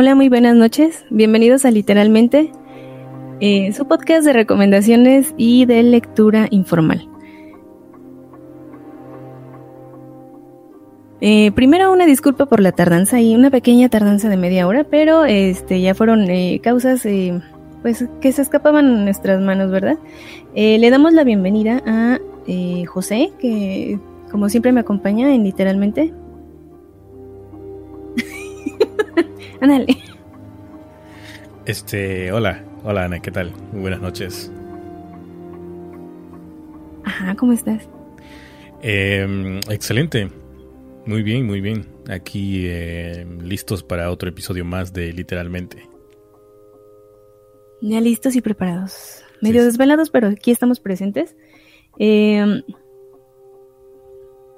Hola, muy buenas noches. Bienvenidos a Literalmente, eh, su podcast de recomendaciones y de lectura informal. Eh, primero una disculpa por la tardanza y una pequeña tardanza de media hora, pero este ya fueron eh, causas pues que se escapaban a nuestras manos, ¿verdad? le damos la bienvenida a José, que como siempre me acompaña en literalmente. Ándale. Este, hola, hola Ana, ¿qué tal? Muy buenas noches. Ajá, ¿cómo estás? Em, excelente, muy bien, muy bien. Aquí em, listos para otro episodio más de Literalmente. Ya listos y preparados. Medio desvelados, pero aquí estamos presentes. Eh,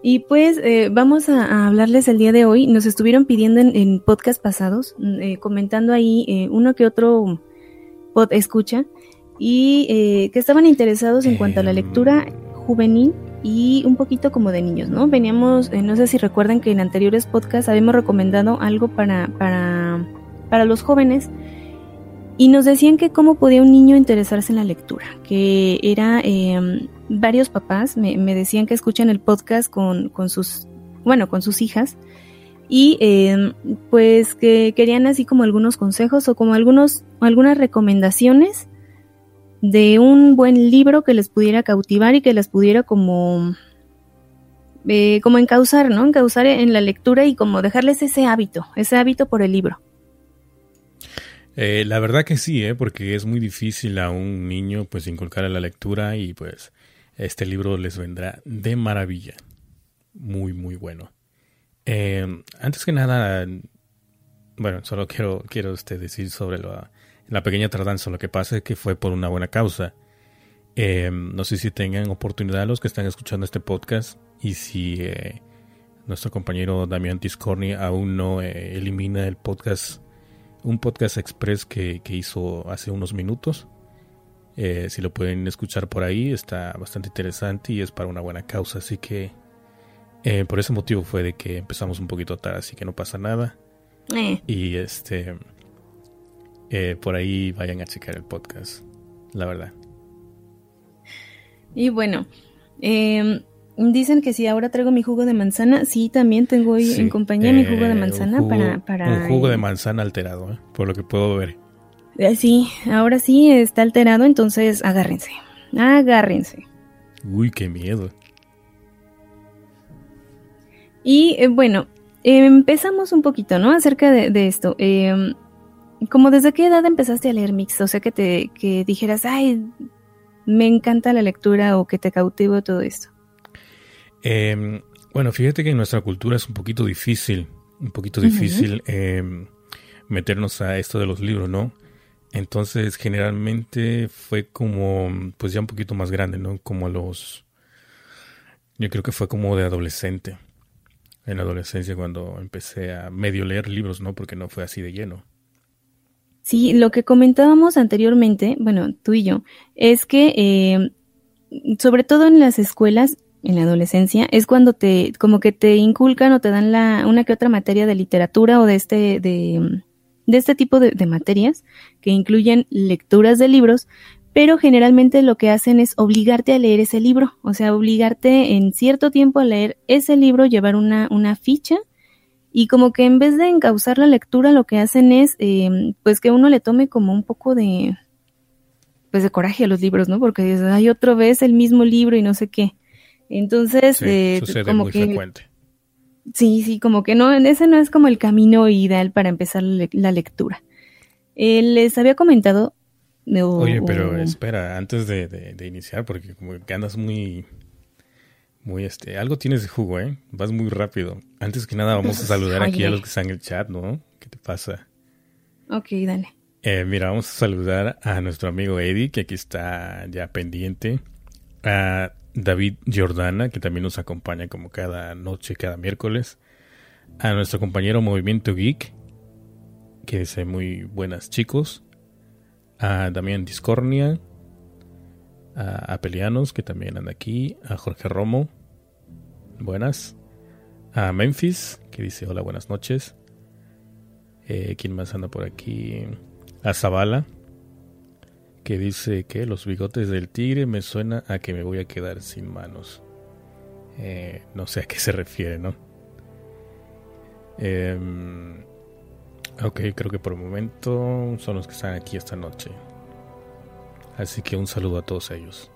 y pues eh, vamos a, hablarles el día de hoy. Nos estuvieron pidiendo en, en podcast pasados, mm, eh, comentando ahí eh, uno que otro pod escucha, y que estaban interesados en cuanto a la lectura juvenil y un poquito como de niños, ¿no? Veníamos, no sé si recuerdan que en anteriores podcasts habíamos recomendado algo para, para, para los jóvenes y nos decían que cómo podía un niño interesarse en la lectura, que era eh, varios papás me, decían que escuchan el podcast con, con, sus, bueno, con sus hijas y eh, pues que querían así como algunos consejos o como algunos, algunas recomendaciones de un buen libro que les pudiera cautivar y que les pudiera como eh, como encauzar, ¿no? Encauzar en la lectura y como dejarles ese hábito, ese hábito por el libro. Eh, la verdad que sí, ¿eh? porque es muy difícil a un niño pues inculcar la lectura y pues este libro les vendrá de maravilla. Muy, muy bueno. Eh, antes que nada, bueno, solo quiero, quiero este, decir sobre la pequeña tardanza. Lo que pasa es que fue por una buena causa. no sé si tengan oportunidad los que están escuchando este podcast y si nuestro compañero Damián Tiscorni aún no elimina el podcast un podcast express que, hizo hace unos minutos. Eh, si lo pueden escuchar por ahí, está bastante interesante y es para una buena causa. Así que eh, por ese motivo fue de que empezamos un poquito tarde, así que no pasa nada. Eh. Y este, por ahí vayan a checar el podcast, la verdad. Y bueno, eh, Dicen que si ahora traigo mi jugo de manzana, sí, también tengo hoy en compañía mi jugo de manzana para, para... Un jugo de manzana alterado, ¿eh? por lo que puedo ver. Eh, sí, ahora sí está alterado, entonces agárrense, agárrense. Uy, qué miedo. Y bueno, empezamos un poquito, ¿no? Acerca de, esto. Em, como desde qué edad empezaste a leer mix, o sea que te que dijeras, ay, me encanta la lectura o que te cautivo todo esto. Em, bueno, fíjate que en nuestra cultura es un poquito difícil, un poquito difícil em, meternos a esto de los libros, ¿no? Entonces, generalmente fue como, pues ya un poquito más grande, ¿no? Como a los, yo creo que fue como de adolescente, en la adolescencia cuando empecé a medio leer libros, ¿no? Porque no fue así de lleno. Sí, lo que comentábamos anteriormente, bueno, tú y yo, es que em, sobre todo en las escuelas en la adolescencia es cuando te como que te inculcan o te dan la una que otra materia de literatura o de este de, de este tipo de, materias que incluyen lecturas de libros pero generalmente lo que hacen es obligarte a leer ese libro, o sea, obligarte en cierto tiempo a leer ese libro, llevar una, una ficha y como que en vez de encauzar la lectura lo que hacen es em, pues que uno le tome como un poco de pues de coraje a los libros, ¿no? Porque hay otra vez el mismo libro y no sé qué. Entonces, eh, como que, frecuente. Sí, sí, como que no, ese no es como el camino ideal para empezar la lectura. Eh, les había comentado. Oye, pero espera, antes de, iniciar, porque como que andas muy, muy este, algo tienes de jugo, ¿eh? Vas muy rápido. Antes que nada, vamos a saludar aquí a los que están en el chat, ¿no? ¿Qué te pasa? Ok, dale. Eh, mira, vamos a saludar a nuestro amigo Eddie, que aquí está ya pendiente. A David Jordana, que también nos acompaña como cada noche, cada miércoles. A nuestro compañero Movimiento Geek, que dice muy buenas chicos. A Damián Discornia. A Apelianos, que también anda aquí. A Jorge Romo. Buenas. A Memphis, que dice hola, buenas noches. Eh, ¿Quién más anda por aquí? A Zavala, que dice que los bigotes del tigre me suena a que me voy a quedar sin manos. Eh, no sé a qué se refiere, ¿no? Em, ok, creo que por el momento son los que están aquí esta noche. Así que un saludo a todos ellos.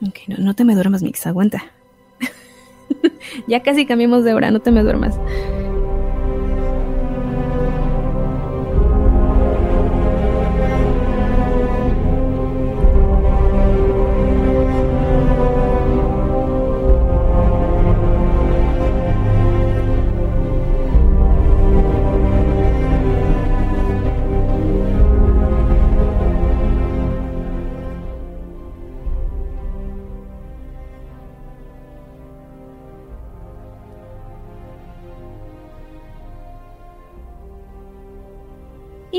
Ok, no, no te me duermas, Mix, aguanta. ya casi cambiamos de hora, no te me duermas.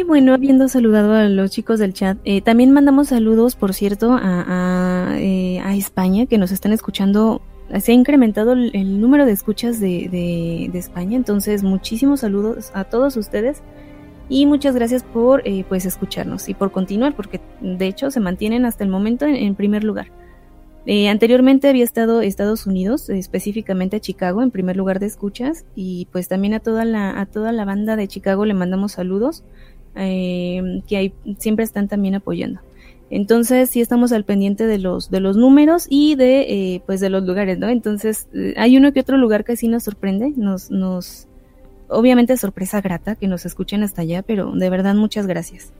Bueno, habiendo saludado a los chicos del chat, eh, también mandamos saludos, por cierto, a, eh, España, que nos están escuchando. Se ha incrementado el, número de escuchas de, España, entonces muchísimos saludos a todos ustedes y muchas gracias por eh, pues escucharnos y por continuar, porque de hecho se mantienen hasta el momento en, primer lugar. anteriormente había estado Estados Unidos, específicamente Chicago, en primer lugar de escuchas, y pues también a toda la, a toda la banda de Chicago le mandamos saludos eh, que hay, siempre están también apoyando. Entonces sí estamos al pendiente de los, de los números y de, eh, pues de los lugares, ¿no? Entonces eh, hay uno que otro lugar que sí nos sorprende, nos, nos, obviamente sorpresa grata que nos escuchen hasta allá, pero de verdad muchas gracias.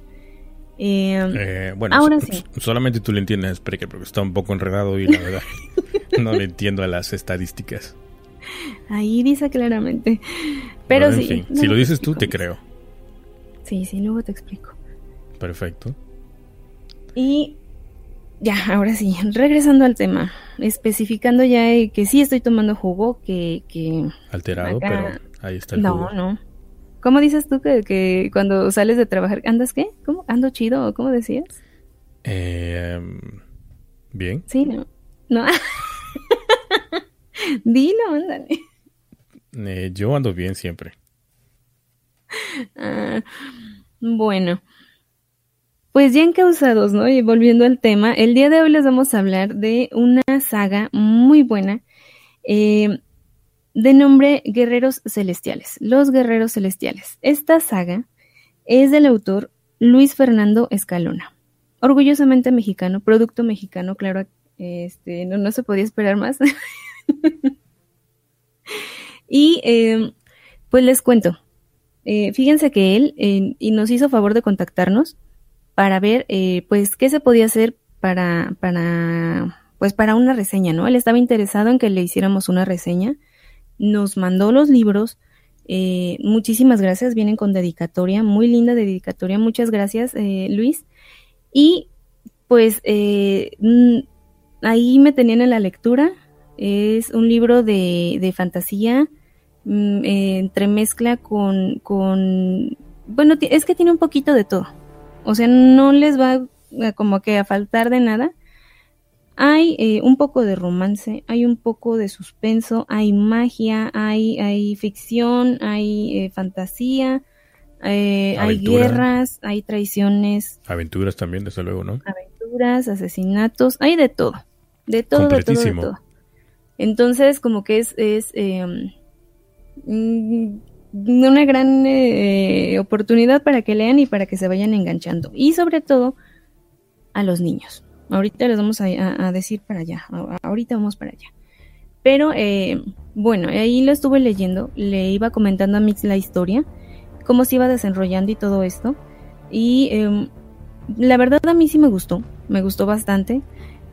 Eh, bueno, ahora sí. solamente tú le entiendes, porque está un poco enredado y la verdad no le entiendo a las estadísticas. Ahí dice claramente. Pero, sí. si lo dices tú, te creo. Sí, sí, luego te explico. Perfecto. Y ya, ahora sí, regresando al tema, especificando ya que sí estoy tomando jugo, que... que Alterado, pero ahí está el no, jugo. No, no. ¿Cómo dices tú que, que, cuando sales de trabajar, andas qué? ¿Cómo? ¿Ando chido cómo decías? Eh, Bien. Sí, no. No. Dilo, ándale. Eh, yo ando bien siempre. Bueno, pues ya encausados, ¿no? Y volviendo al tema, el día de hoy les vamos a hablar de una saga muy buena eh, de nombre Guerreros Celestiales, Los Guerreros Celestiales. Esta saga es del autor Luis Fernando Escalona, orgullosamente mexicano, producto mexicano, claro, este, no, no se podía esperar más. y eh, pues les cuento, eh, fíjense que él y nos hizo favor de contactarnos para ver, eh, pues, qué se podía hacer para, para, pues, para una reseña, ¿no? Él estaba interesado en que le hiciéramos una reseña, nos mandó los libros, eh, muchísimas gracias, vienen con dedicatoria, muy linda dedicatoria, muchas gracias, Luis. Y, pues, ahí me tenían en la lectura, es un libro de, de fantasía, Mm, eh, entremezcla con, con, bueno, es que tiene un poquito de todo. O sea, no les va como que a faltar de nada. Hay eh, un poco de romance, hay un poco de suspenso, hay magia, hay, hay ficción, hay eh, fantasía, hay guerras, hay traiciones. Aventuras también, desde luego, ¿no? Aventuras, asesinatos, hay de todo. De todo, de todo, de todo. Entonces, como que es, es em, una gran eh, oportunidad para que lean y para que se vayan enganchando. Y sobre todo a los niños. Ahorita les vamos a, decir para allá. Ahorita vamos para allá. Pero eh, bueno, ahí lo estuve leyendo. Le iba comentando a Mix la historia. Cómo se iba desenrollando y todo esto. Y em, la verdad a mí sí me gustó. Me gustó bastante.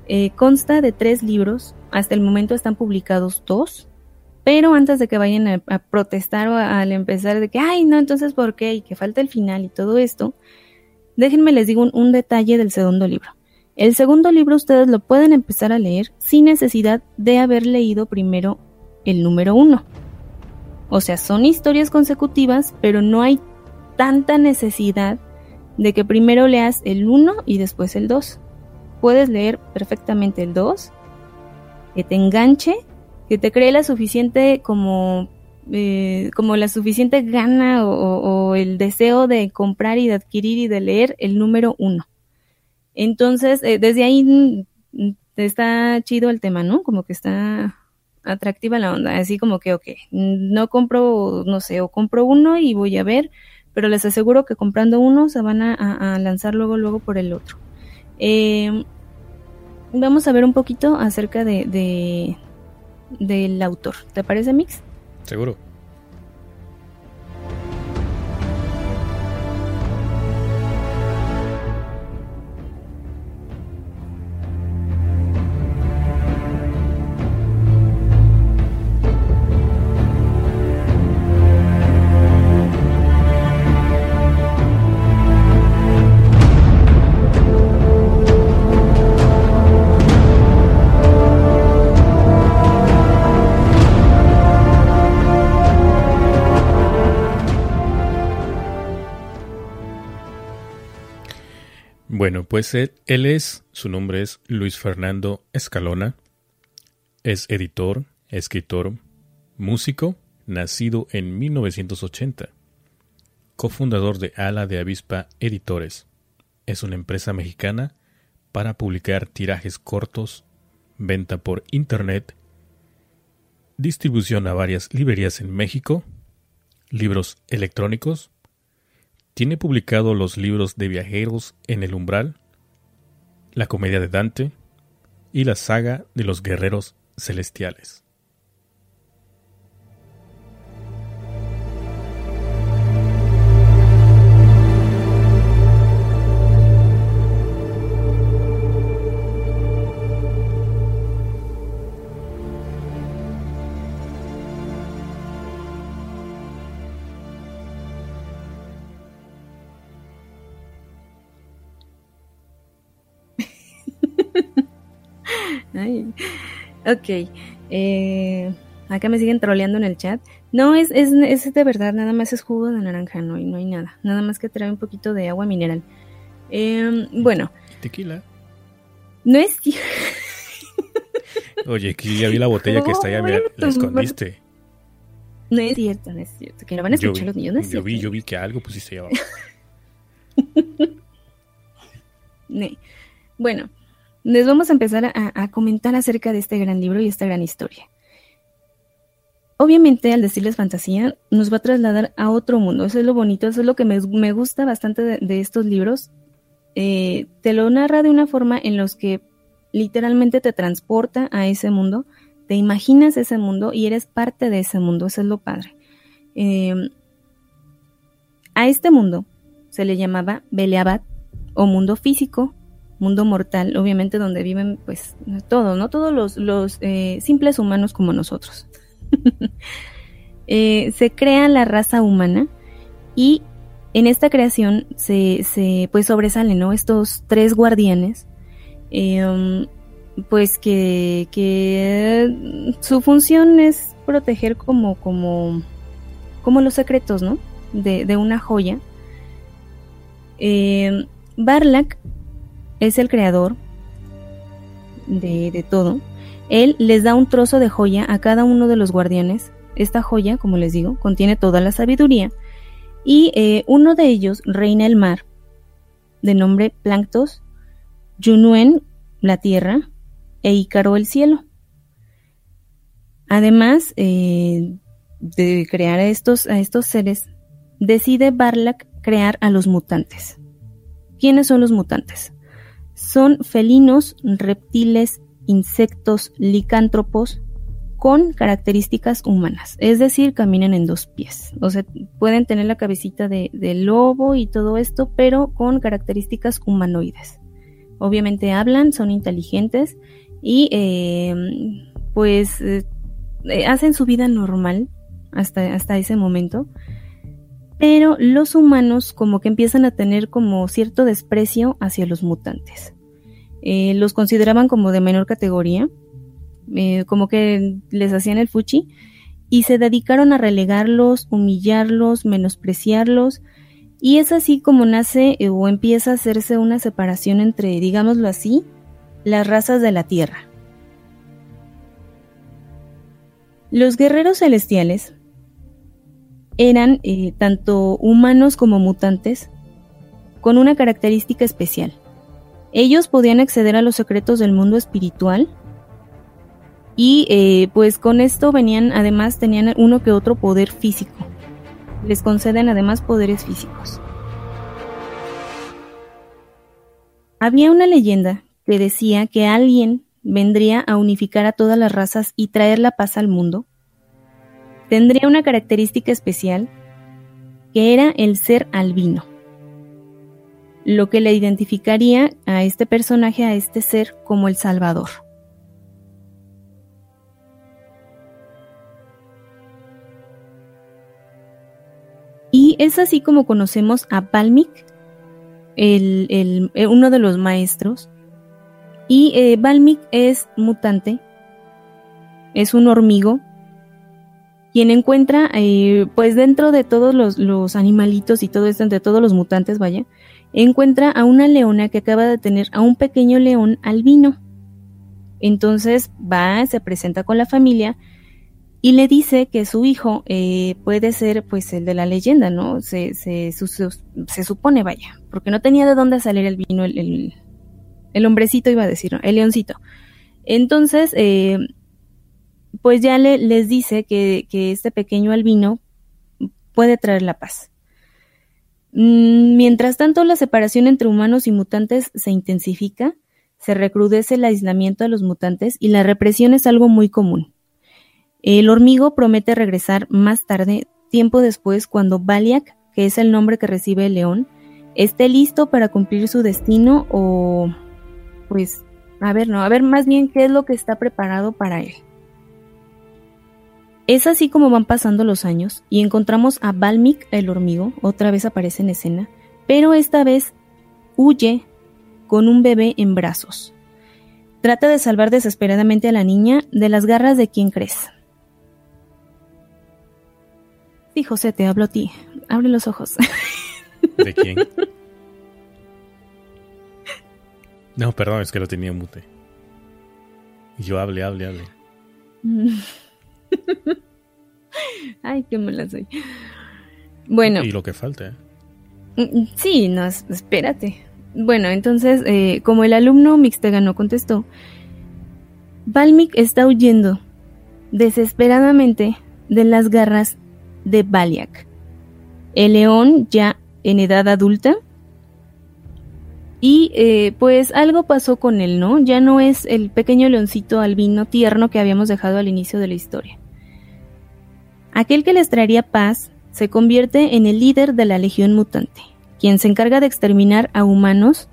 Eh, consta de tres libros. Hasta el momento están publicados dos. Pero antes de que vayan a, protestar o al empezar de que, ay, no, entonces, ¿por qué? Y que falta el final y todo esto, déjenme les digo un, detalle del segundo libro. El segundo libro ustedes lo pueden empezar a leer sin necesidad de haber leído primero el número uno. O sea, son historias consecutivas, pero no hay tanta necesidad de que primero leas el uno y después el dos. Puedes leer perfectamente el dos, que te enganche que te cree la suficiente como eh, como la suficiente gana o, el deseo de comprar y de adquirir y de leer el número uno. Entonces, eh, desde ahí mm, está chido el tema, ¿no? Como que está atractiva la onda, así como que, ok, no compro, no sé, o compro uno y voy a ver, pero les aseguro que comprando uno se van a, lanzar luego, luego por el otro. Eh, vamos a ver un poquito acerca de, de del autor. ¿Te parece, Mix? Seguro. Bueno, pues él, es, su nombre es Luis Fernando Escalona, es editor, escritor, músico, nacido en 1980, cofundador de Ala de Avispa Editores. Es una empresa mexicana para publicar tirajes cortos, venta por Internet, distribución a varias librerías en México, libros electrónicos, tiene publicado los libros de viajeros en el umbral, la comedia de Dante y la saga de los guerreros celestiales. Ok. Eh, acá me siguen troleando en el chat. No, es, es, es, de verdad, nada más es jugo de naranja, no, no hay nada. Nada más que trae un poquito de agua mineral. Em, bueno. Tequila. No es Oye, que ya vi la botella que está allá, mira, la escondiste. No es cierto, no es cierto. Que no van a escuchar los niños, no es yo Vi, yo vi que algo pusiste allá abajo. bueno, les vamos a empezar a, comentar acerca de este gran libro y esta gran historia. Obviamente, al decirles fantasía, nos va a trasladar a otro mundo. Eso es lo bonito, eso es lo que me, gusta bastante de, estos libros. Eh, te lo narra de una forma en los que literalmente te transporta a ese mundo, te imaginas ese mundo y eres parte de ese mundo. Eso es lo padre. Em, a este mundo se le llamaba Beleabat o mundo físico mundo mortal, obviamente donde viven pues todos, ¿no? Todos los, los eh, simples humanos como nosotros. Eh, se crea la raza humana y en esta creación se, se pues sobresalen, ¿no? Estos tres guardianes, em, pues que, que su función es proteger como, como, como los secretos, ¿no? De, de una joya. Eh, Barlac es el creador de, todo, él les da un trozo de joya a cada uno de los guardianes. Esta joya, como les digo, contiene toda la sabiduría. Y eh, uno de ellos reina el mar, de nombre Planctos, Yunuen la tierra e Ícaro el cielo. Además eh, de crear a estos, a estos seres, decide Barlac crear a los mutantes. ¿Quiénes son los mutantes? Son felinos, reptiles, insectos, licántropos con características humanas, es decir, caminan en dos pies. O sea, pueden tener la cabecita de, lobo y todo esto, pero con características humanoides. Obviamente hablan, son inteligentes y em, pues eh, hacen su vida normal hasta, hasta ese momento pero los humanos como que empiezan a tener como cierto desprecio hacia los mutantes. Eh, los consideraban como de menor categoría, eh, como que les hacían el fuchi, y se dedicaron a relegarlos, humillarlos, menospreciarlos, y es así como nace eh, o empieza a hacerse una separación entre, digámoslo así, las razas de la Tierra. Los guerreros celestiales eran eh, tanto humanos como mutantes con una característica especial. Ellos podían acceder a los secretos del mundo espiritual y eh, pues con esto venían, además tenían uno que otro poder físico. Les conceden además poderes físicos. Había una leyenda que decía que alguien vendría a unificar a todas las razas y traer la paz al mundo. Tendría una característica especial que era el ser albino, lo que le identificaría a este personaje, a este ser, como el Salvador. Y es así como conocemos a Balmic, el, eh, uno de los maestros. Y eh, es mutante, es un hormigo, quien encuentra, eh, pues dentro de todos los, animalitos y todo esto, entre todos los mutantes, vaya, encuentra a una leona que acaba de tener a un pequeño león albino. Entonces va, se presenta con la familia y le dice que su hijo eh, puede ser pues el de la leyenda, ¿no? Se, supone, vaya, porque no tenía de dónde salir el vino, el, el, hombrecito iba a decir, el leoncito. Entonces, eh, pues ya le, les dice que, que este pequeño albino puede traer la paz. Mm, mientras tanto, la separación entre humanos y mutantes se intensifica, se recrudece el aislamiento de los mutantes y la represión es algo muy común. El hormigo promete regresar más tarde, tiempo después, cuando Baliak, que es el nombre que recibe el león, esté listo para cumplir su destino o pues a ver, no, a ver más bien qué es lo que está preparado para él. Es así como van pasando los años y encontramos a Balmic el hormigo, otra vez aparece en escena, pero esta vez huye con un bebé en brazos. Trata de salvar desesperadamente a la niña de las garras de quien crees. Sí, José, te hablo a ti. Abre los ojos. ¿De quién? No, perdón, es que lo tenía mute. Y yo hable, hable, hable. Ay, qué mala soy. Bueno. Y lo que falta. ¿eh? Mm, sí, no, espérate. Bueno, entonces, eh, como el alumno Mixtega no contestó, Balmic está huyendo desesperadamente de las garras de Baliak. El león ya en edad adulta. Y eh, pues algo pasó con él, ¿no? Ya no es el pequeño leoncito albino tierno que habíamos dejado al inicio de la historia. Aquel que les traería paz se convierte en el líder de la Legión Mutante, quien se encarga de exterminar a humanos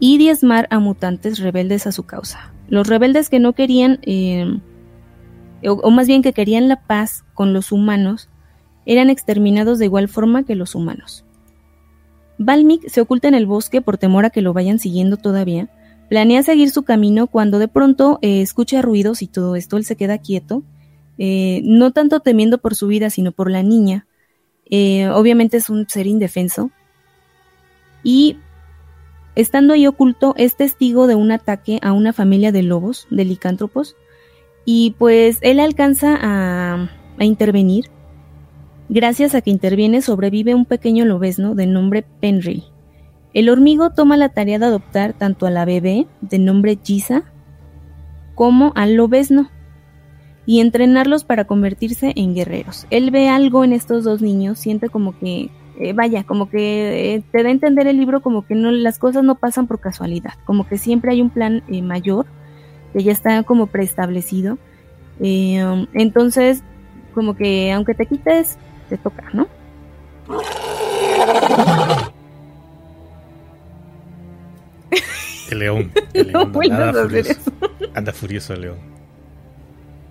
y diezmar a mutantes rebeldes a su causa. Los rebeldes que no querían, eh, o, más bien que querían la paz con los humanos, eran exterminados de igual forma que los humanos. Balmic se oculta en el bosque por temor a que lo vayan siguiendo todavía. Planea seguir su camino cuando de pronto eh, escucha ruidos y todo esto, él se queda quieto, eh, no tanto temiendo por su vida, sino por la niña. Eh, obviamente es un ser indefenso. Y estando ahí oculto, es testigo de un ataque a una familia de lobos, de licántropos, y pues él alcanza a, a intervenir Gracias a que interviene sobrevive un pequeño lobesno de nombre Penry. El hormigo toma la tarea de adoptar tanto a la bebé de nombre Giza como al lobesno y entrenarlos para convertirse en guerreros. Él ve algo en estos dos niños, siente como que, eh, vaya, como que eh, te da a entender el libro como que no, las cosas no pasan por casualidad, como que siempre hay un plan eh, mayor que ya está como preestablecido. Um, entonces, como que aunque te quites te toca, ¿no? El león. El león anda, furioso. el león.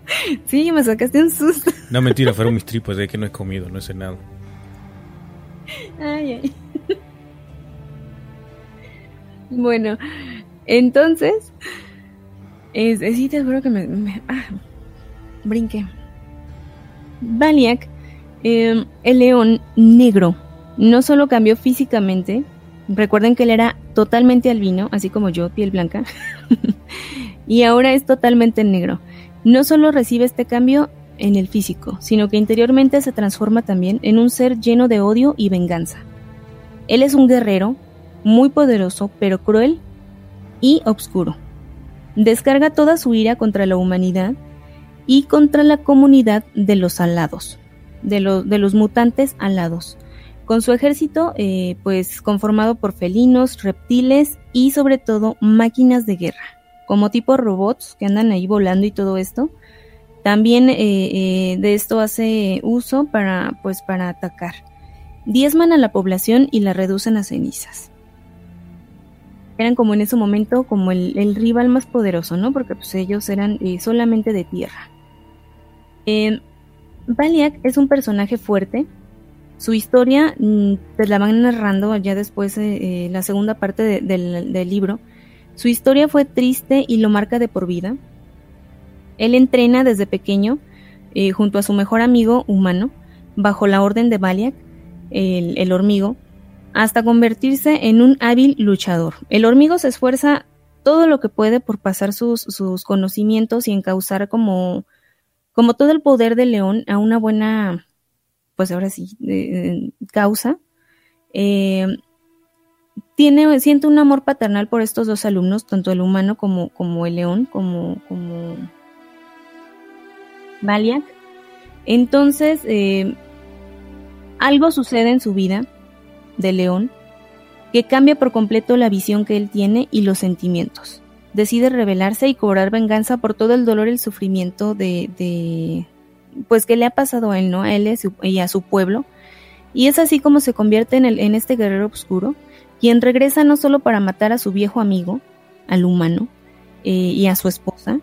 Sí, me sacaste un susto. No, mentira, fueron mis tripos, de que no he comido, no he cenado. Ay, ay. Bueno, entonces, es, sí, te juro que me, ah, brinqué. Baliak Em, el león negro no solo cambió físicamente, recuerden que él era totalmente albino, así como yo, piel blanca, y ahora es totalmente negro. No solo recibe este cambio, en el físico, sino que interiormente se transforma también en un ser lleno de odio y venganza. Él es un guerrero, muy poderoso, pero cruel y obscuro. Descarga toda su ira contra la humanidad y contra la comunidad de los alados, de, los mutantes alados, con su ejército eh, pues conformado por felinos, reptiles y sobre todo máquinas de guerra, como tipo robots que andan ahí volando y todo esto. También eh, eh, de esto hace uso para pues para atacar. Diezman a la población y la reducen a cenizas. Eran como en ese momento como el, rival más poderoso, ¿no? Porque pues ellos eran solamente de tierra. Baliak es un personaje fuerte, su historia mm, te la van narrando ya después, eh, la segunda parte del, libro. Su historia fue triste y lo marca de por vida. Él entrena desde pequeño eh, junto a su mejor amigo humano, bajo la orden de Baliak, el, hormigo, hasta convertirse en un hábil luchador. El hormigo se esfuerza todo lo que puede por pasar sus, sus conocimientos y encauzar como, como todo el poder del león a una buena pues ahora sí, causa. Eh, tiene, siente un amor paternal por estos dos alumnos, tanto el humano como, como el león, como, como Baliak. Entonces, eh, algo sucede en su vida de león que cambia por completo la visión que él tiene y los sentimientos. Decide rebelarse y cobrar venganza por todo el dolor y el sufrimiento de, pues que le ha pasado a él, ¿no? A él y a su, pueblo. Y es así como se convierte en, el, en este guerrero oscuro, quien regresa no solo para matar a su viejo amigo, al humano, eh, y a su esposa,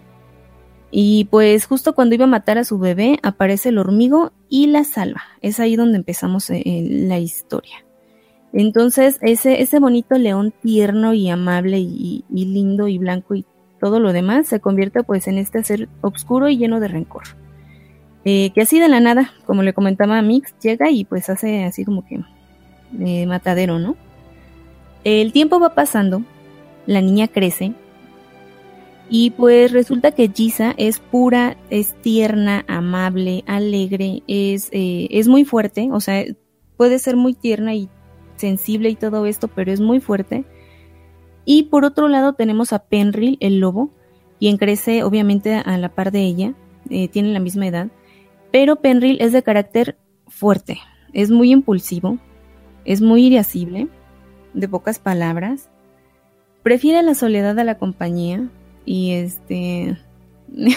y pues justo cuando iba a matar a su bebé, aparece el hormigo y la salva. Es ahí donde empezamos eh, la historia. Entonces, ese, ese bonito león tierno y amable y, lindo y blanco y todo lo demás se convierte pues en este ser oscuro y lleno de rencor. Eh, que así de la nada, como le comentaba a Mix, llega y pues hace así como que eh, matadero, ¿no? El tiempo va pasando, la niña crece y pues resulta que Giza es pura, es tierna, amable, alegre, es, eh, es muy fuerte, o sea, puede ser muy tierna y sensible y todo esto, pero es muy fuerte. Y por otro lado tenemos a Penril, el lobo, quien crece obviamente a la par de ella, tiene la misma edad pero Penril es de carácter fuerte, es muy impulsivo, es muy irascible, de pocas palabras, prefiere la soledad a la compañía y este...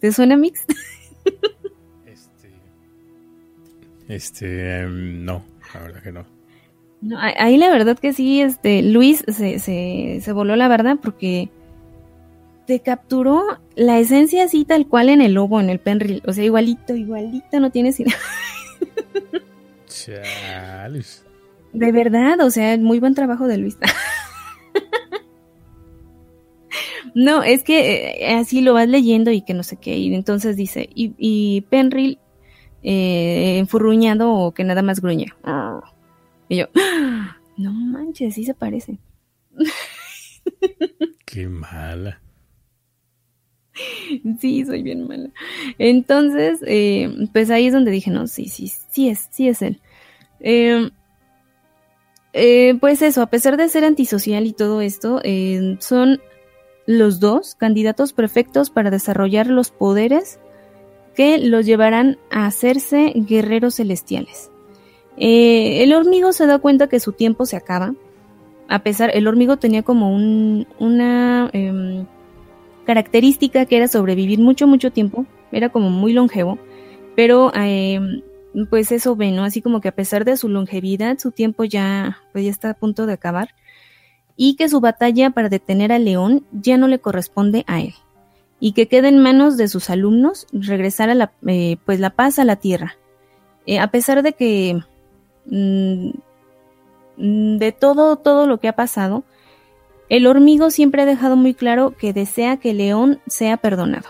¿Te suena mix? este... Este... Em, no, la verdad que no. no. Ahí la verdad que sí, este, Luis se, se, se voló la verdad porque te capturó la esencia así tal cual en el lobo, en el penril. O sea, igualito, igualito, no tienes idea. Chales. De verdad, o sea, muy buen trabajo de Luis. no, es que eh, así lo vas leyendo y que no sé qué. Y entonces dice, y, y Penril eh, enfurruñado o que nada más gruñe. Y yo, no manches, sí se parece. Qué mala. Sí, soy bien mala. Entonces, eh, pues ahí es donde dije, no, sí, sí, sí es, sí es él. Em, eh, pues eso, a pesar de ser antisocial y todo esto, eh, son los dos candidatos perfectos para desarrollar los poderes que los llevarán a hacerse guerreros celestiales. el hormigo se da cuenta que su tiempo se acaba. A pesar, el hormigo tenía como un, una em, característica que era sobrevivir mucho, mucho tiempo, era como muy longevo, pero eh, pues eso ve, ¿no? Así como que a pesar de su longevidad, su tiempo ya, pues ya está a punto de acabar, y que su batalla para detener al león ya no le corresponde a él, y que quede en manos de sus alumnos regresar a la, eh, pues la paz a la tierra. Eh, a pesar de que mm, de todo, todo lo que ha pasado, el hormigo siempre ha dejado muy claro que desea que León sea perdonado.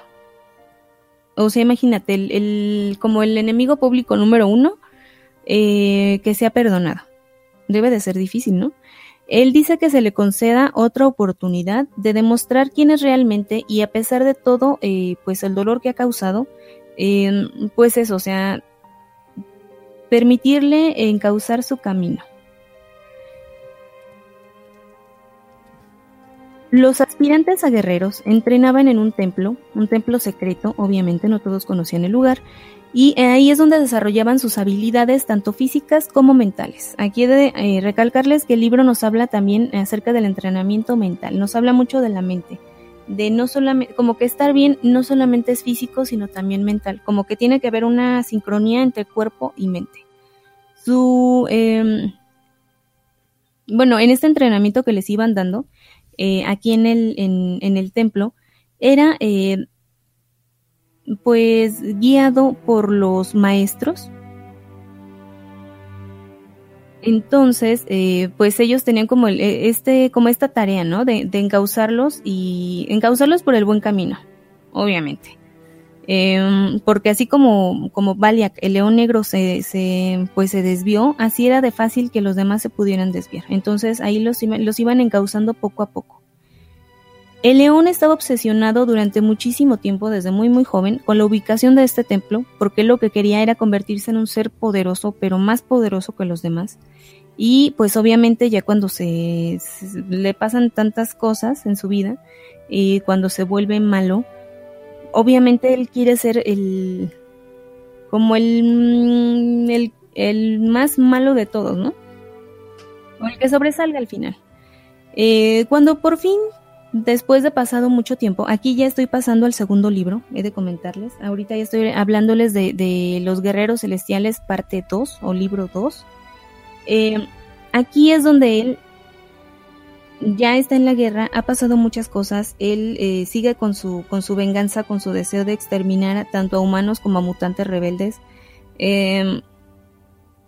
O sea, imagínate, el, como el enemigo público número uno, eh, que sea perdonado. Debe de ser difícil, ¿no? Él dice que se le conceda otra oportunidad de demostrar quién es realmente y a pesar de todo, eh, pues el dolor que ha causado, eh, pues eso, o sea, permitirle encauzar su camino. Los aspirantes a guerreros entrenaban en un templo, un templo secreto, obviamente no todos conocían el lugar, y ahí es donde desarrollaban sus habilidades tanto físicas como mentales. Aquí he de eh, recalcarles que el libro nos habla también acerca del entrenamiento mental, nos habla mucho de la mente, de no solamente, como que estar bien no solamente es físico, sino también mental, como que tiene que haber una sincronía entre cuerpo y mente. Su, eh, bueno, en este entrenamiento que les iban dando, eh, aquí en el, en, el templo era eh, pues guiado por los maestros. Entonces, eh, pues ellos tenían como el, este, como esta tarea, ¿no? De, de encauzarlos y encauzarlos por el buen camino, obviamente. Em, porque así como, como Baliak, el león negro se, pues se desvió, así era de fácil que los demás se pudieran desviar. Entonces ahí los, los iban encauzando poco a poco. El león estaba obsesionado durante muchísimo tiempo, desde muy muy joven, con la ubicación de este templo, porque lo que quería era convertirse en un ser poderoso, pero más poderoso que los demás. Y pues obviamente ya cuando se, le pasan tantas cosas en su vida, y cuando se vuelve malo, obviamente él quiere ser el como el, el, el más malo de todos, ¿no? O el que sobresalga al final. Eh, cuando por fin, después de pasado mucho tiempo, aquí ya estoy pasando al segundo libro, he de comentarles. Ahorita ya estoy hablándoles de, de Los Guerreros Celestiales, parte 2 o libro 2. Eh, aquí es donde él ya está en la guerra, ha pasado muchas cosas, él eh, sigue con su, con su venganza, con su deseo de exterminar tanto a humanos como a mutantes rebeldes. Em,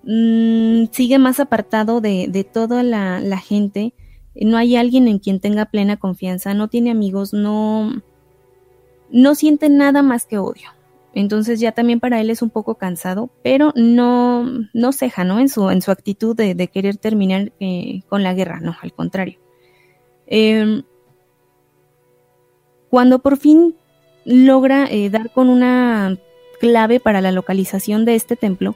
mm, sigue más apartado de, de toda la, gente. No hay alguien en quien tenga plena confianza, no tiene amigos, no, no siente nada más que odio. Entonces ya también para él es un poco cansado, pero no, no ceja, ¿no? En su, en su actitud de, de querer terminar eh, con la guerra, no, al contrario. Em, cuando por fin logra eh, dar con una clave para la localización de este templo,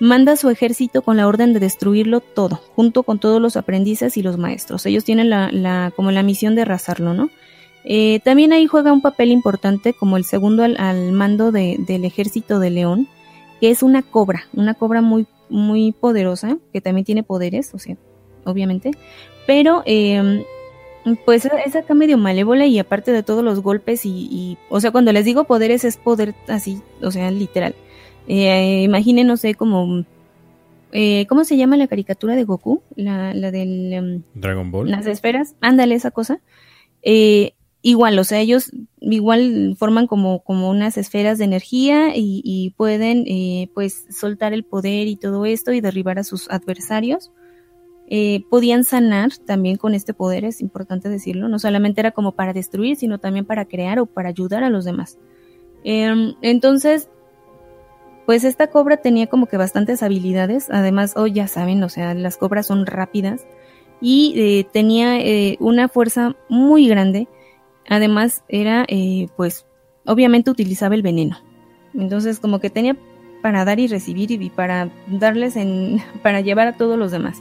manda a su ejército con la orden de destruirlo todo, junto con todos los aprendices y los maestros. Ellos tienen la, como la misión de arrasarlo, ¿no? Eh, también ahí juega un papel importante como el segundo al, mando del ejército de León, que es una cobra, una cobra muy, muy poderosa, que también tiene poderes, o sea, obviamente, pero eh, pues es acá medio malévola y aparte de todos los golpes y, o sea, cuando les digo poderes es poder así, o sea, literal. Eh, imaginen, no sé, como, eh, ¿cómo se llama la caricatura de Goku? La, la del... Em, Dragon Ball. Las esferas, ándale esa cosa. Eh, igual, o sea, ellos igual forman como, como unas esferas de energía y, y pueden, eh, pues, soltar el poder y todo esto y derribar a sus adversarios. Eh, podían sanar también con este poder, es importante decirlo, no solamente era como para destruir, sino también para crear o para ayudar a los demás. Em, entonces, pues esta cobra tenía como que bastantes habilidades, además, hoy ya saben, o sea, las cobras son rápidas y eh, tenía eh, una fuerza muy grande, además era, pues, obviamente utilizaba el veneno. Entonces, como que tenía para dar y recibir y para darles en, para llevar a todos los demás.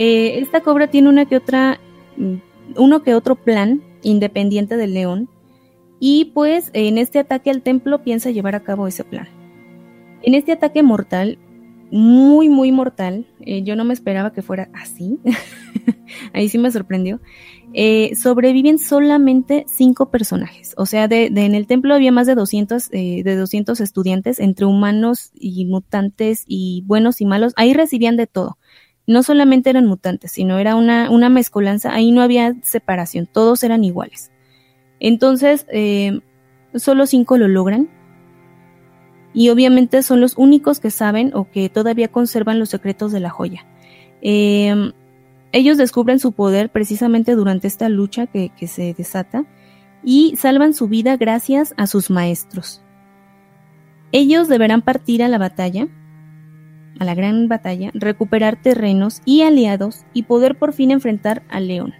Eh, esta cobra tiene una que otra, mm, uno que otro plan independiente del león y pues en este ataque al templo piensa llevar a cabo ese plan. En este ataque mortal, muy muy mortal, eh, yo no me esperaba que fuera así, ahí sí me sorprendió, eh, sobreviven solamente cinco personajes. O sea, de, en el templo había más de 200, de 200 estudiantes, entre humanos y mutantes y buenos y malos. Ahí recibían de todo no solamente eran mutantes, sino era una, una mezcolanza, ahí no había separación, todos eran iguales. Entonces, eh, solo cinco lo logran. Y obviamente son los únicos que saben o que todavía conservan los secretos de la joya. Eh, ellos descubren su poder precisamente durante esta lucha que, que se desata y salvan su vida gracias a sus maestros. Ellos deberán partir a la batalla a la gran batalla, recuperar terrenos y aliados y poder por fin enfrentar al león,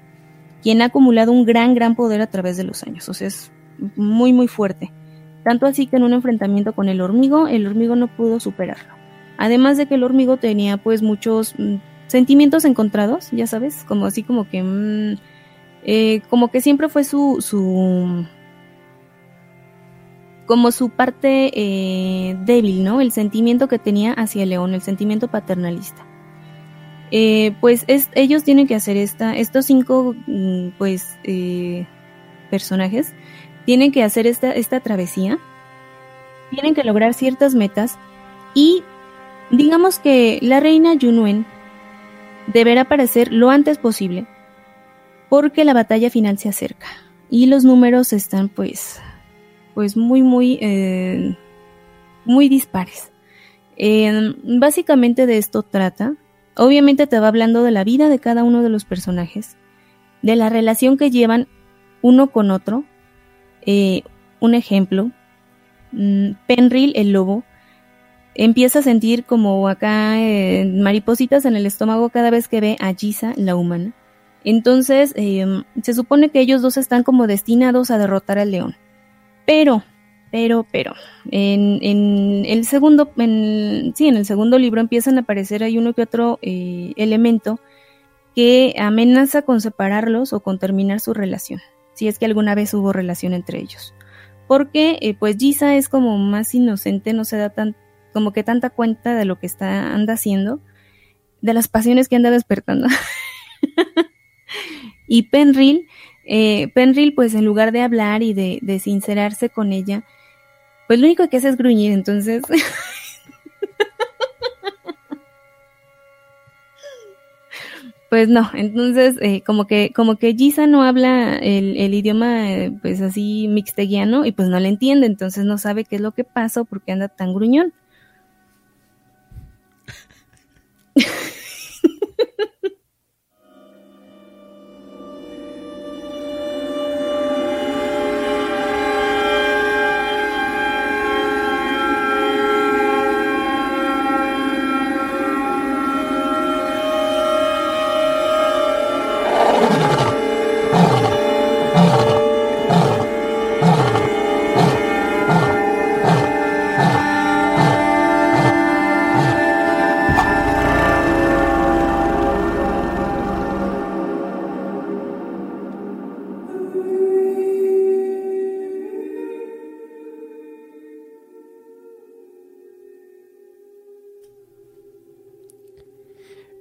quien ha acumulado un gran, gran poder a través de los años. O sea, es muy, muy fuerte. Tanto así que en un enfrentamiento con el hormigo, el hormigo no pudo superarlo. Además de que el hormigo tenía pues muchos mm, sentimientos encontrados, ya sabes, como así como que... Mm, eh, como que siempre fue su... su como su parte eh, débil, ¿no? El sentimiento que tenía hacia el león, el sentimiento paternalista. Eh, pues es, ellos tienen que hacer esta, estos cinco, mm, pues, personajes, tienen que hacer esta, esta travesía, tienen que lograr ciertas metas y digamos que la reina Yunuen deberá aparecer lo antes posible porque la batalla final se acerca y los números están pues pues muy muy eh, muy dispares. Básicamente de esto trata. Obviamente te va hablando de la vida de cada uno de los personajes de la relación que llevan uno con otro. Eh, un ejemplo mm, Penril el lobo empieza a sentir como acá eh, maripositas en el estómago cada vez que ve a Giza la humana. Entonces, em, se supone que ellos dos están como destinados a derrotar al león. Pero, pero, pero, en, el segundo, en, sí, en el segundo libro empiezan a aparecer hay uno que otro eh, elemento que amenaza con separarlos o con terminar su relación, si es que alguna vez hubo relación entre ellos. Porque, eh, pues, Giza es como más inocente, no se da tan, como que tanta cuenta de lo que está, anda haciendo, de las pasiones que anda despertando. Y Penril, eh, Penril, pues en lugar de hablar y de, sincerarse con ella, pues lo único que hace es gruñir, entonces... pues no, entonces eh, como que como que Giza no habla el, el idioma eh, pues así mixteguiano y pues no le entiende, entonces no sabe qué es lo que pasa o por qué anda tan gruñón.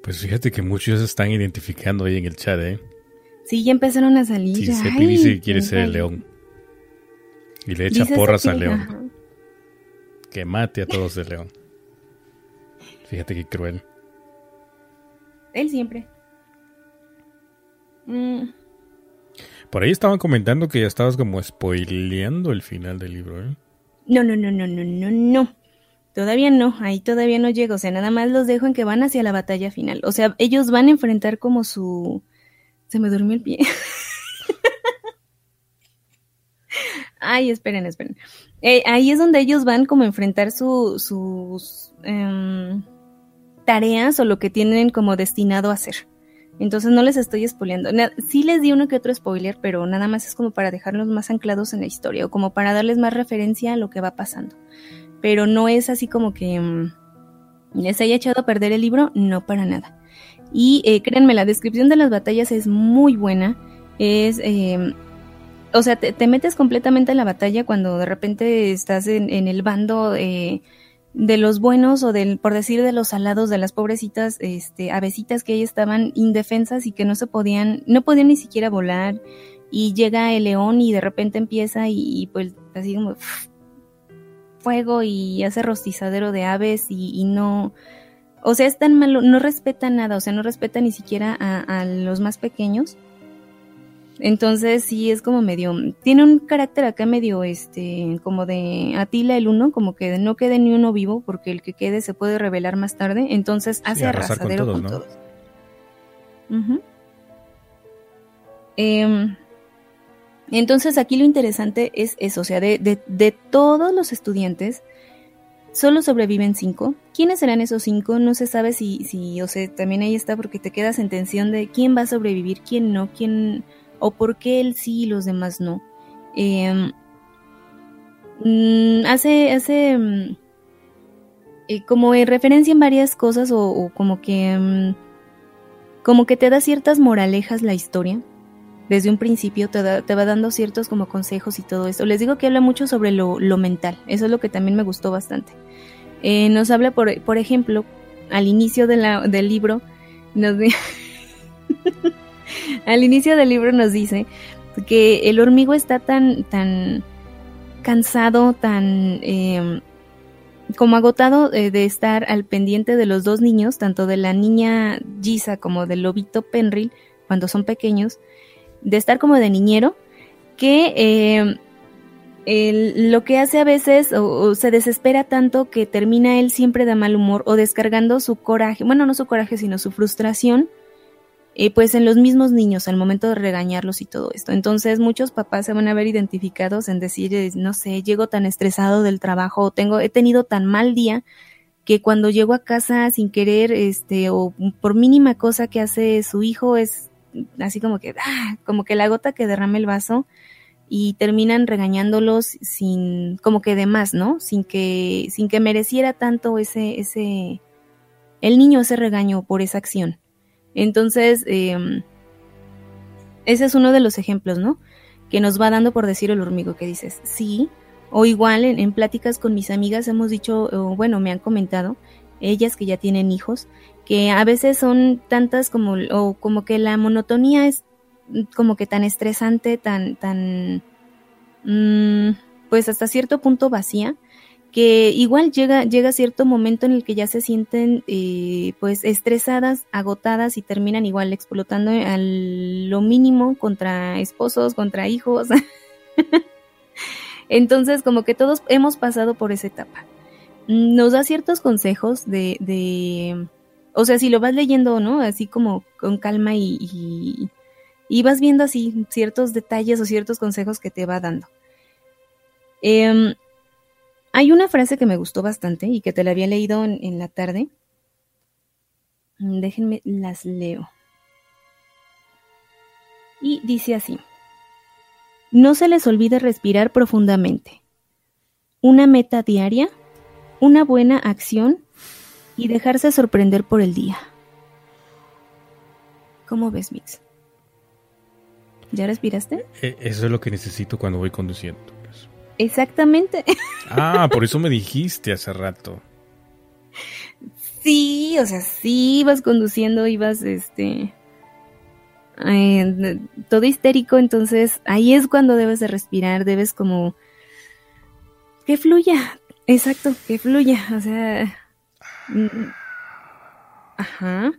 Pues fíjate que muchos se están identificando ahí en el chat, ¿eh? Sí, ya empezaron a salir. Sí, Sepi dice que quiere ser el león. Y le echa porras al león. Que mate a todos el león. Fíjate qué cruel. Él siempre. Mm. Por ahí estaban comentando que ya estabas como spoileando el final del libro, ¿eh? No, no, no, no, no, no, no. Todavía no, ahí todavía no llego, o sea, nada más los dejo en que van hacia la batalla final. O sea, ellos van a enfrentar como su... Se me durmió el pie. Ay, esperen, esperen. Eh, ahí es donde ellos van como a enfrentar su, sus em, tareas o lo que tienen como destinado a hacer. Entonces no les estoy spoileando. Sí les di uno que otro spoiler, pero nada más es como para dejarlos más anclados en la historia o como para darles más referencia a lo que va pasando pero no es así como que mm, les haya echado a perder el libro, no para nada. Y eh, créanme, la descripción de las batallas es muy buena, es... Em, o sea, te, metes completamente en la batalla cuando de repente estás en, el bando eh, de los buenos o del, por decir, de los alados, de las pobrecitas este, avecitas que ahí estaban indefensas y que no se podían, no podían ni siquiera volar. Y llega el león y de repente empieza y, pues así como fuego y hace rostizadero de aves y, no, o sea, es tan malo, no respeta nada, o sea, no respeta ni siquiera a, los más pequeños. Entonces sí es como medio, tiene un carácter acá medio, este, como de Atila el uno, como que no quede ni uno vivo, porque el que quede se puede revelar más tarde, entonces hace arrasadero con todos. Entonces aquí lo interesante es eso, o sea, de, de, todos los estudiantes, Solo sobreviven cinco. ¿Quiénes serán esos cinco? No se sabe si, si, o sea, también ahí está porque te quedas en tensión de quién va a sobrevivir, quién no, quién, o por qué él sí y los demás no. Em, mm, hace, hace mm, eh, como referencia en varias cosas o, como que, mm, como que te da ciertas moralejas la historia desde un principio te, va dando ciertos como consejos y todo eso. Les digo que habla mucho sobre lo, mental, eso es lo que también me gustó bastante. Eh, nos habla, por, por, ejemplo, al inicio del libro, nos al inicio del libro nos dice que el hormigo está tan, tan cansado, tan em, como agotado eh, de estar al pendiente de los dos niños, tanto de la niña Gisa como del lobito Penril, cuando son pequeños, de estar como de niñero, que eh, lo que hace a veces o, se desespera tanto que termina él siempre de mal humor o descargando su coraje, bueno, no su coraje, sino su frustración, eh, pues en los mismos niños al momento de regañarlos y todo esto. Entonces muchos papás se van a ver identificados en decir, eh, no sé, llego tan estresado del trabajo o tengo, he tenido tan mal día que cuando llego a casa sin querer, este, o por mínima cosa que hace su hijo es así como que, ah, como que la gota que derrama el vaso y terminan regañándolos sin, como que de más, ¿no? Sin que, sin que mereciera tanto ese, ese, el niño ese regaño por esa acción. Entonces, em, ese es uno de los ejemplos, ¿no? Que nos va dando por decir el hormigo que dices, sí, o igual en, en pláticas con mis amigas hemos dicho, o bueno, me han comentado, ellas que ya tienen hijos, que a veces son tantas como, o como que la monotonía es como que tan estresante, tan, tan, mm, pues hasta cierto punto vacía, que igual llega, llega cierto momento en el que ya se sienten eh, pues estresadas, agotadas y terminan igual explotando a lo mínimo contra esposos, contra hijos. Entonces como que todos hemos pasado por esa etapa. Nos da ciertos consejos de, de o sea, si lo vas leyendo, ¿no? Así como con calma y, y, vas viendo así ciertos detalles o ciertos consejos que te va dando. Em, hay una frase que me gustó bastante y que te la había leído en, en la tarde. Déjenme, las leo. Y dice así. No se les olvide respirar profundamente. Una meta diaria, una buena acción y dejarse sorprender por el día. ¿Cómo ves, Mix? ¿Ya respiraste? E, eso es lo que necesito cuando voy conduciendo. Pues. Exactamente. Ah, por eso me dijiste hace rato. Sí, o sea, sí vas conduciendo, ibas, este, eh, todo histérico, entonces ahí es cuando debes de respirar, debes como que fluya, exacto, que fluya, o sea, ajá.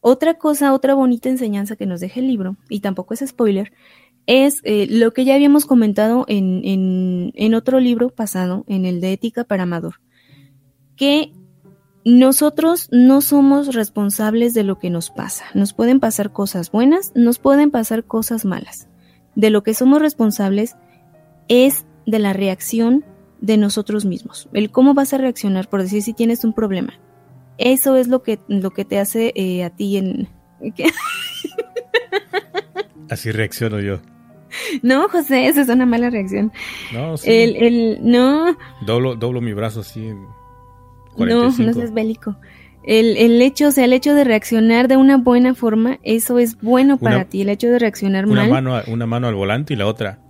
Otra cosa, otra bonita enseñanza que nos deja el libro, y tampoco es spoiler, es eh, lo que ya habíamos comentado en, en, en otro libro pasado, en el de Ética para Amador, que nosotros no somos responsables de lo que nos pasa. Nos pueden pasar cosas buenas, nos pueden pasar cosas malas. De lo que somos responsables es de la reacción de nosotros mismos. El cómo vas a reaccionar, por decir si tienes un problema. Eso es lo que, lo que te hace eh, a ti en... Así reacciono yo. No, José, esa es una mala reacción. No, sí. El, el, no. Doblo, doblo mi brazo así. No, no seas bélico. El, el, hecho, o sea, el hecho de reaccionar de una buena forma, eso es bueno para ti. El hecho de reaccionar una mal. Mano, una mano al volante y la otra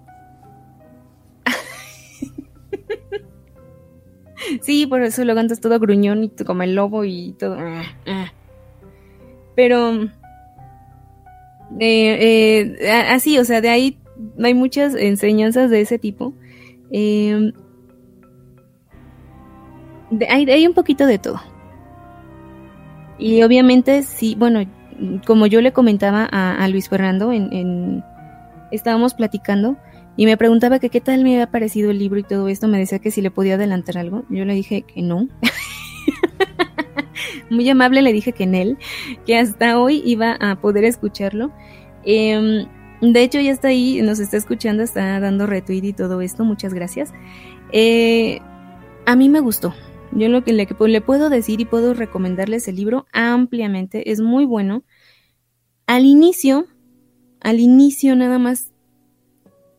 Sí, por eso lo cantas todo gruñón y como el lobo y todo. Pero eh, eh, así, o sea, de ahí hay muchas enseñanzas de ese tipo. Em, hay, un poquito de todo. Y obviamente sí, bueno, como yo le comentaba a, Luis Fernando, en, estábamos platicando, y me preguntaba que qué tal me había parecido el libro y todo esto. Me decía que si le podía adelantar algo. Yo le dije que no. Muy amable le dije que en él, que hasta hoy iba a poder escucharlo. Em, de hecho, ya está ahí, nos está escuchando, está dando retweet y todo esto. Muchas gracias. Eh, a mí me gustó. Yo lo que le, le puedo decir y puedo recomendarles el libro ampliamente, es muy bueno. Al inicio, al inicio nada más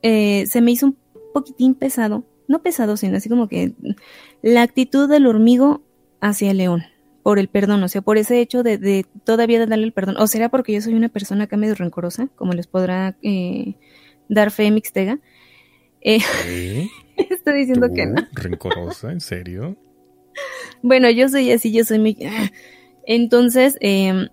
eh, se me hizo un poquitín pesado, no pesado, sino así como que la actitud del hormigo hacia el león, por el perdón, o sea, por ese hecho de, todavía de darle el perdón, o será porque yo soy una persona acá medio rencorosa, como les podrá eh, dar fe Mixtega. Eh, estoy diciendo que no. ¿Rencorosa? ¿En serio? Bueno, yo soy así, yo soy muy... Entonces, eh,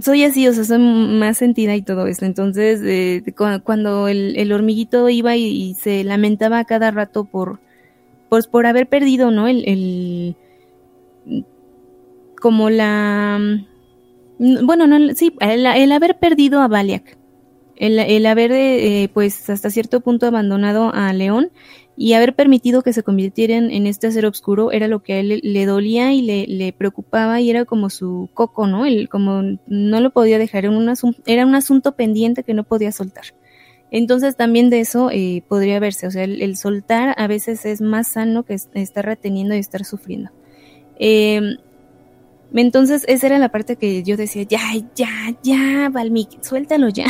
soy así, o sea, soy más sentida y todo esto. Entonces, eh, cuando el, hormiguito iba y, se lamentaba cada rato por, pues, por haber perdido, ¿no? El, el como la, bueno, no, sí, el, haber perdido a Baliak, el, el haber, eh, pues, hasta cierto punto abandonado a León y haber permitido que se convirtieran en este ser oscuro era lo que a él le, dolía y le, preocupaba y era como su coco, ¿no? Él como no lo podía dejar, era un, asunto, era un asunto pendiente que no podía soltar. Entonces también de eso eh, podría verse, o sea, el, soltar a veces es más sano que estar reteniendo y estar sufriendo. Em, entonces esa era la parte que yo decía, ya, ya, ya, Valmik, suéltalo ya.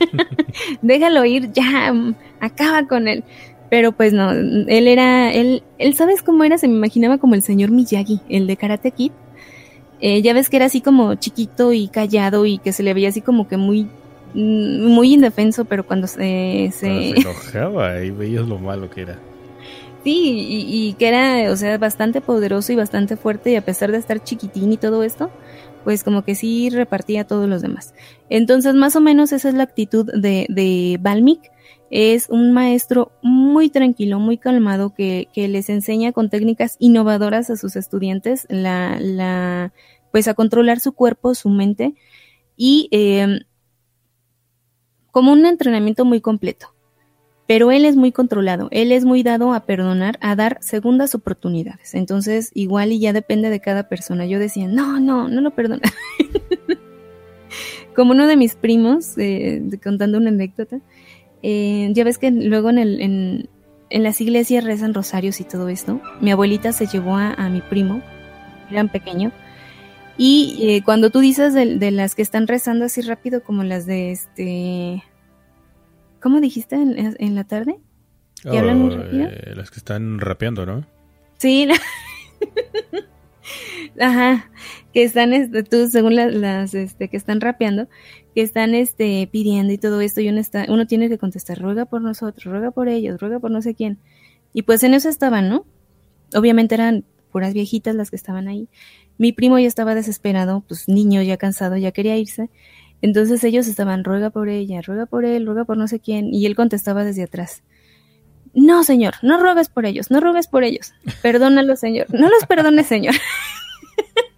Déjalo ir, ya, acaba con él. Pero pues no, él era, él, él sabes cómo era, se me imaginaba como el señor Miyagi, el de Karate Kid. Eh, ya ves que era así como chiquito y callado y que se le veía así como que muy, mm, muy indefenso, pero cuando se... Se, enojaba y veías lo malo que era. Sí, y, que era, o sea, bastante poderoso y bastante fuerte y a pesar de estar chiquitín y todo esto, pues como que sí repartía a todos los demás. Entonces, más o menos esa es la actitud de, de Balmik es un maestro muy tranquilo, muy calmado, que, les enseña con técnicas innovadoras a sus estudiantes la, la pues a controlar su cuerpo, su mente y em, como un entrenamiento muy completo. Pero él es muy controlado, él es muy dado a perdonar, a dar segundas oportunidades. Entonces, igual y ya depende de cada persona. Yo decía, no, no, no lo perdona. como uno de mis primos, eh, contando una anécdota, eh, ya ves que luego en, el, en, en, las iglesias rezan rosarios y todo esto. Mi abuelita se llevó a, mi primo, eran pequeño, y eh, cuando tú dices de, las que están rezando así rápido, como las de este. ¿Cómo dijiste en, la tarde? ¿Que hablan muy oh, rápido? Eh, las que están rapeando, ¿no? Sí. Ajá, que están, este, tú, según las, este, que están rapeando, que están este, pidiendo y todo esto, y uno, está, uno tiene que contestar, ruega por nosotros, ruega por ellos, ruega por no sé quién. Y pues en eso estaban, ¿no? Obviamente eran puras viejitas las que estaban ahí. Mi primo ya estaba desesperado, pues niño ya cansado, ya quería irse. Entonces ellos estaban, ruega por ella, ruega por él, ruega por no sé quién, y él contestaba desde atrás. No, señor, no ruegues por ellos, no ruegues por ellos. Perdónalo, señor. No los perdone, señor.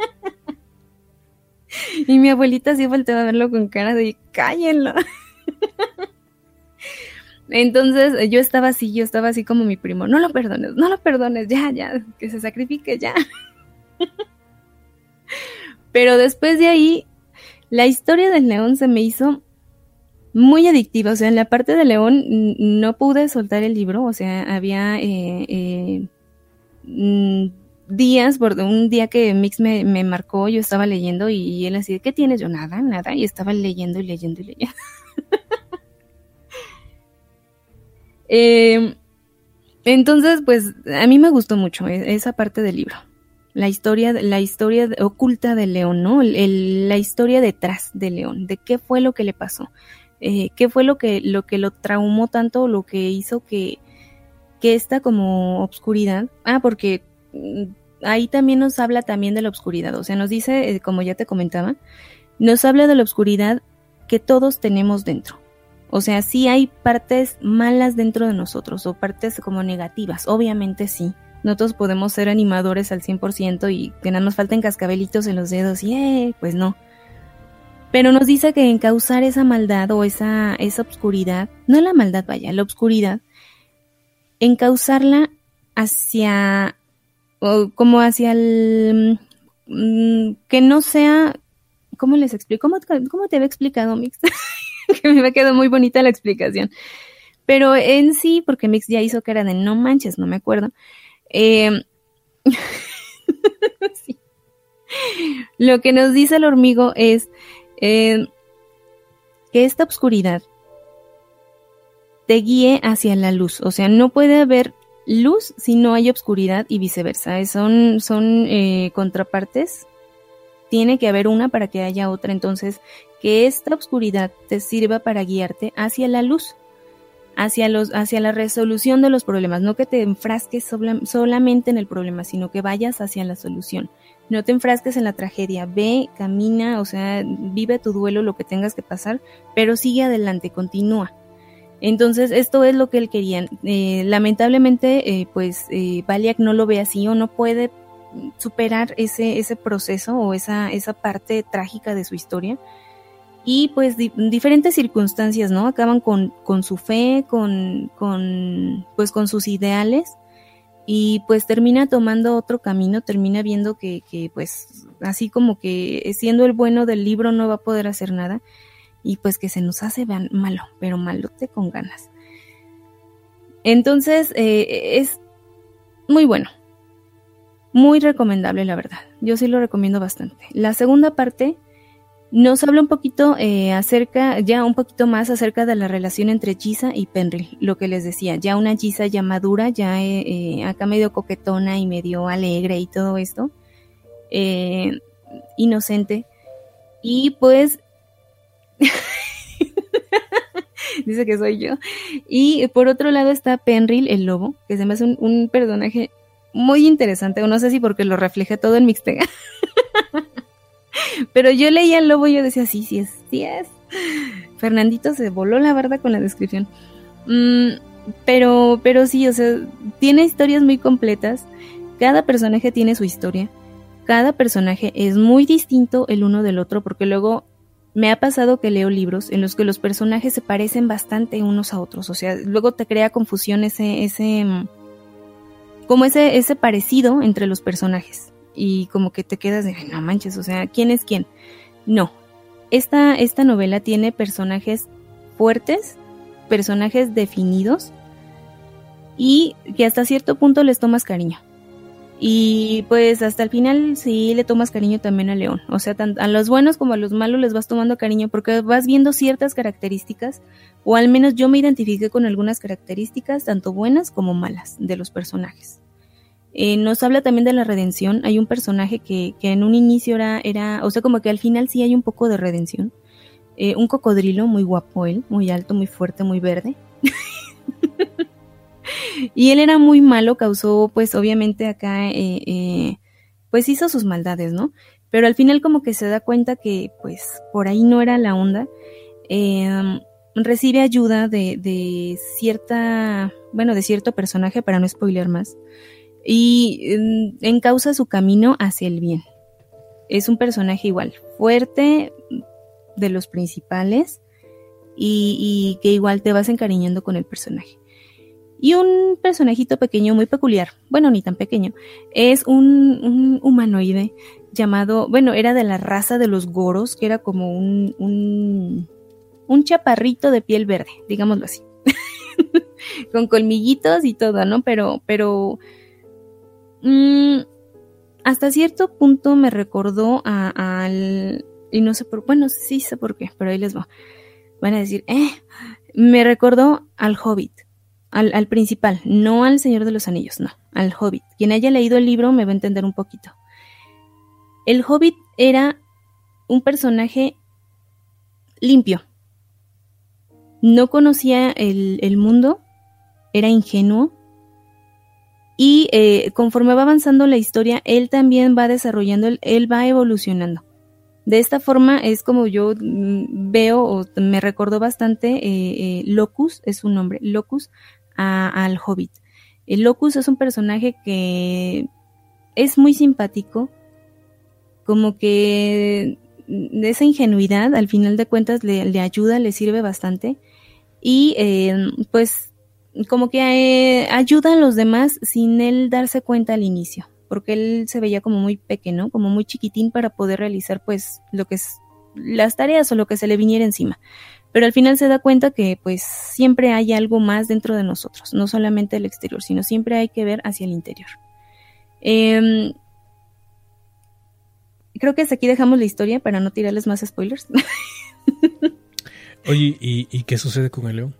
y mi abuelita sí volteaba a verlo con cara de cállenlo. Entonces yo estaba así, yo estaba así como mi primo, no lo perdones, no lo perdones, ya, ya, que se sacrifique, ya. Pero después de ahí, la historia del león se me hizo muy adictiva. O sea, en la parte de León no pude soltar el libro. O sea, había eh, eh, días, por un día que Mix me, marcó, yo estaba leyendo y, él así, ¿qué tienes? Yo nada, nada. Y estaba leyendo y leyendo y leyendo. Em, entonces, pues a mí me gustó mucho e, esa parte del libro. La historia, la historia oculta de León, ¿no? la historia detrás de León, de qué fue lo que le pasó. Eh, qué fue lo que, lo que lo traumó tanto, lo que hizo que, que esta como obscuridad, ah, porque mm, ahí también nos habla también de la obscuridad, o sea, nos dice, eh, como ya te comentaba, nos habla de la obscuridad que todos tenemos dentro. O sea, sí hay partes malas dentro de nosotros o partes como negativas, obviamente sí. Nosotros podemos ser animadores al 100% y que no nos falten cascabelitos en los dedos y eh, pues no. Pero nos dice que en causar esa maldad o esa, esa obscuridad, no la maldad, vaya, la obscuridad, en causarla hacia, o como hacia el, mm, que no sea, ¿cómo les explico? ¿Cómo, te había explicado, Mix? que me quedado muy bonita la explicación. Pero en sí, porque Mix ya hizo era de no manches, no me acuerdo. Eh, Lo que nos dice el hormigo es eh, que esta oscuridad te guíe hacia la luz. O sea, no puede haber luz si no hay obscuridad y viceversa. Son, son eh, contrapartes. Tiene que haber una para que haya otra. Entonces, que esta oscuridad te sirva para guiarte hacia la luz, hacia, los, hacia la resolución de los problemas. No que te enfrasques solamente en el problema, sino que vayas hacia la solución. No te enfrasques en la tragedia. Ve, camina, o sea, vive tu duelo, lo que tengas que pasar, pero sigue adelante, continúa entonces, esto es lo que él quería. Eh, lamentablemente, eh, pues, eh, Baliak no lo ve así o no puede superar ese, ese proceso o esa, esa parte trágica de su historia. Y pues diferentes circunstancias, ¿no? Acaban con, con su fe, con, con, pues con sus ideales y pues termina tomando otro camino, termina viendo que, que pues así como que siendo el bueno del libro no va a poder hacer nada y pues que se nos hace malo, pero malote con ganas. Entonces eh, es muy bueno, muy recomendable la verdad. Yo sí lo recomiendo bastante. La segunda parte nos habla un poquito eh, acerca, ya un poquito más acerca de la relación entre Giza y Penril, lo que les decía, ya una Giza ya madura, ya eh, acá medio coquetona y medio alegre y todo esto, inocente. Y pues Dice que soy yo. Y por otro lado está Penril, el lobo, que se me hace un, personaje muy interesante, no sé si porque lo refleja todo en Mixtega. Pero yo leía el lobo y yo decía, sí, sí es, sí es. Fernandito se voló la verdad con la descripción. Mm, pero, pero sí, o sea, tiene historias muy completas. Cada personaje tiene su historia. Cada personaje es muy distinto el uno del otro, porque luego me ha pasado que leo libros en los que los personajes se parecen bastante unos a otros, o sea, luego te crea confusión ese, ese, mm, como ese, ese parecido entre los personajes y como que te quedas de, no manches, o sea, ¿quién es quién? No, esta, esta novela tiene personajes fuertes, personajes definidos y que hasta cierto punto les tomas cariño. Y pues hasta el final sí le tomas cariño también a León. O sea, a los buenos como a los malos les vas tomando cariño porque vas viendo ciertas características, o al menos yo me identifiqué con algunas características, tanto buenas como malas, de los personajes. Eh, nos habla también de la redención. Hay un personaje que, que, en un inicio era, era, o sea, como que al final sí hay un poco de redención. Eh, un cocodrilo muy guapo él, muy alto, muy fuerte, muy verde. y él era muy malo, causó pues obviamente acá, eh, eh, pues hizo sus maldades, ¿no? Pero al final como que se da cuenta que pues por ahí no era la onda. Em, recibe ayuda de, cierta, bueno, de cierto personaje para no spoiler más. Y em, encausa su camino hacia el bien. Es un personaje igual, fuerte, de los principales, y que igual te vas encariñando con el personaje. Y un personajito pequeño muy peculiar, bueno, ni tan pequeño, es un, humanoide llamado, bueno, era de la raza de los goros, que era como un, un, chaparrito de piel verde, digámoslo así. Con colmillitos y todo, ¿no? Pero, pero, mm, hasta cierto punto me recordó al, y no sé por, bueno, sí sé por qué, pero ahí les va. Van a decir, eh, me recordó al hobbit al, principal, no al Señor de los Anillos, no, al Hobbit. Quien haya leído el libro me va a entender un poquito. El Hobbit era un personaje limpio. No conocía el, mundo, era ingenuo. Y eh, conforme va avanzando la historia, él también va desarrollando, él va evolucionando. De esta forma es como yo mm, veo o me recordó bastante eh, eh, Locus, es su nombre, Locus, al hobbit. El Locus es un personaje que es muy simpático, como que de esa ingenuidad al final de cuentas le, ayuda, le sirve bastante y eh, pues como que eh, ayuda a los demás sin él darse cuenta al inicio, porque él se veía como muy pequeño, como muy chiquitín para poder realizar pues lo que es las tareas o lo que se le viniera encima pero al final se da cuenta que pues siempre hay algo más dentro de nosotros, no solamente el exterior, sino siempre hay que ver hacia el interior. Em, creo que hasta aquí dejamos la historia para no tirarles más spoilers. Oye, ¿y, qué sucede con el león?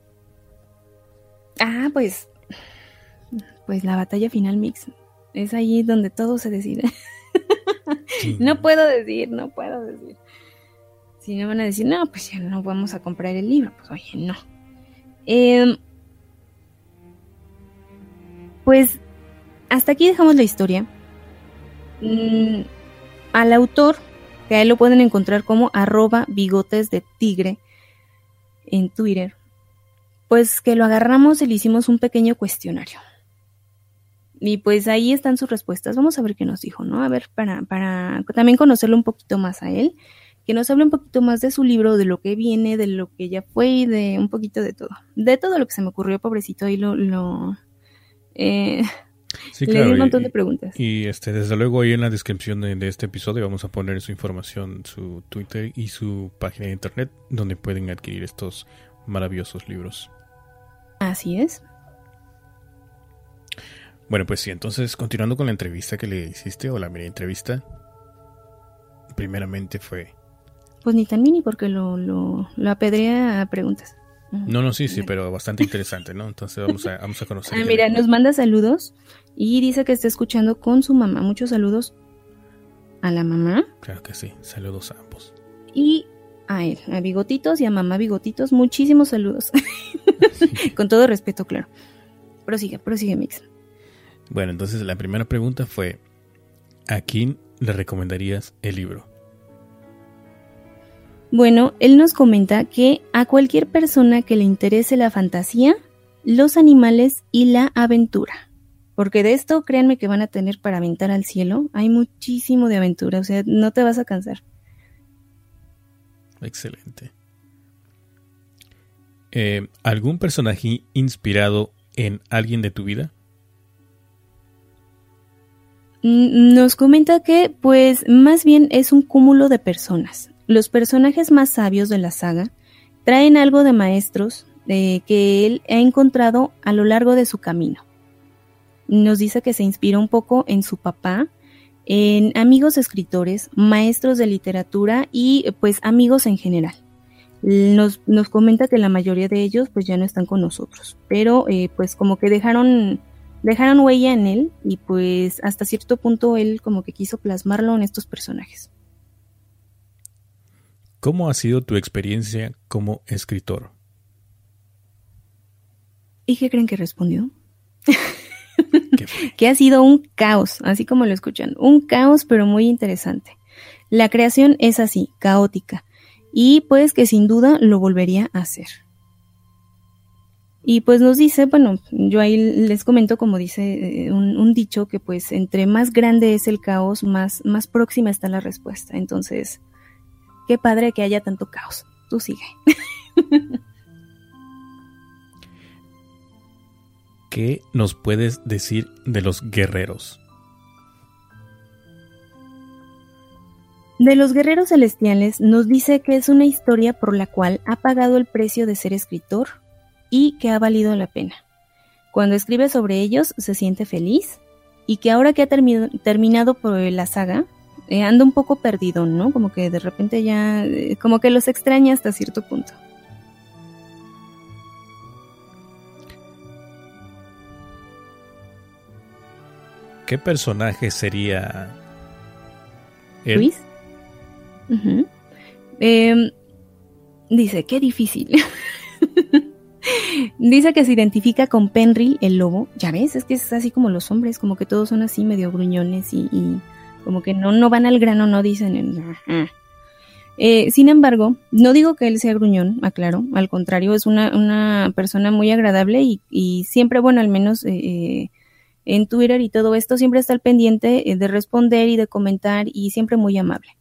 Ah, pues. Pues la batalla final mix. Es ahí donde todo se decide. no puedo decir, no puedo decir. Si no van a decir, no, pues ya no vamos a comprar el libro. Pues oye, no. Em, pues hasta aquí dejamos la historia. Mm, al autor, que ahí lo pueden encontrar como arroba bigotes de tigre en Twitter, pues que lo agarramos y le hicimos un pequeño cuestionario. Y pues ahí están sus respuestas. Vamos a ver qué nos dijo, ¿no? A ver, para, para también conocerlo un poquito más a él, que nos hable un poquito más de su libro, de lo que viene, de lo que ya fue y de un poquito de todo. De todo lo que se me ocurrió, pobrecito, ahí lo, lo eh, le di un montón de preguntas. Y este, desde luego ahí en la descripción de, este episodio vamos a poner su información, su Twitter y su página de internet donde pueden adquirir estos maravillosos libros. Así es. Bueno, pues sí, entonces continuando con la entrevista que le hiciste o la mini entrevista, primeramente fue... Pues ni tan mini porque lo, lo, lo apedrea a preguntas. No, no, sí, sí, pero bastante interesante, ¿no? Entonces vamos a, vamos a conocer. Ah, mira, nos manda saludos y dice que está escuchando con su mamá. Muchos saludos a la mamá. Claro que sí, saludos a ambos. Y a él, a Bigotitos y a mamá Bigotitos, muchísimos saludos. con todo respeto, claro. Prosigue, prosigue, Mix. Bueno, entonces la primera pregunta fue, ¿a quién le recomendarías el libro? Bueno, él nos comenta que a cualquier persona que le interese la fantasía, los animales y la aventura. Porque de esto, créanme que van a tener para aventar al cielo. Hay muchísimo de aventura, o sea, no te vas a cansar. Excelente. Eh, ¿Algún personaje inspirado en alguien de tu vida? Nos comenta que, pues, más bien es un cúmulo de personas. Los personajes más sabios de la saga traen algo de maestros que él ha encontrado a lo largo de su camino. Nos dice que se inspira un poco en su papá, en amigos escritores, maestros de literatura y pues amigos en general. Nos, nos, comenta que la mayoría de ellos pues ya no están con nosotros, pero eh, pues como que dejaron, dejaron huella en él y pues hasta cierto punto él como que quiso plasmarlo en estos personajes. ¿Cómo ha sido tu experiencia como escritor? ¿Y qué creen que respondió? que ha sido un caos, así como lo escuchan, un caos pero muy interesante. La creación es así, caótica, y pues que sin duda lo volvería a hacer. Y pues nos dice, bueno, yo ahí les comento como dice eh, un, un, dicho que pues entre más grande es el caos, más, más próxima está la respuesta. Entonces, Qué padre que haya tanto caos. Tú sigue. ¿Qué nos puedes decir de los guerreros? De los guerreros celestiales nos dice que es una historia por la cual ha pagado el precio de ser escritor y que ha valido la pena. Cuando escribe sobre ellos se siente feliz y que ahora que ha terminado por la saga, eh, anda un poco perdido, ¿no? Como que de repente ya, eh, como que los extraña hasta cierto punto. ¿Qué personaje sería Luis? Em, dice, qué difícil. dice que se identifica con Penry, el lobo. Ya ves, es que es así como los hombres, como que todos son así medio gruñones y como que no, no van al grano, no dicen. Eh, sin embargo, no digo que él sea gruñón, aclaro, al contrario, es una, una persona muy agradable y, siempre, bueno, al menos eh, eh, en Twitter y todo esto, siempre está al pendiente de responder y de comentar y siempre muy amable.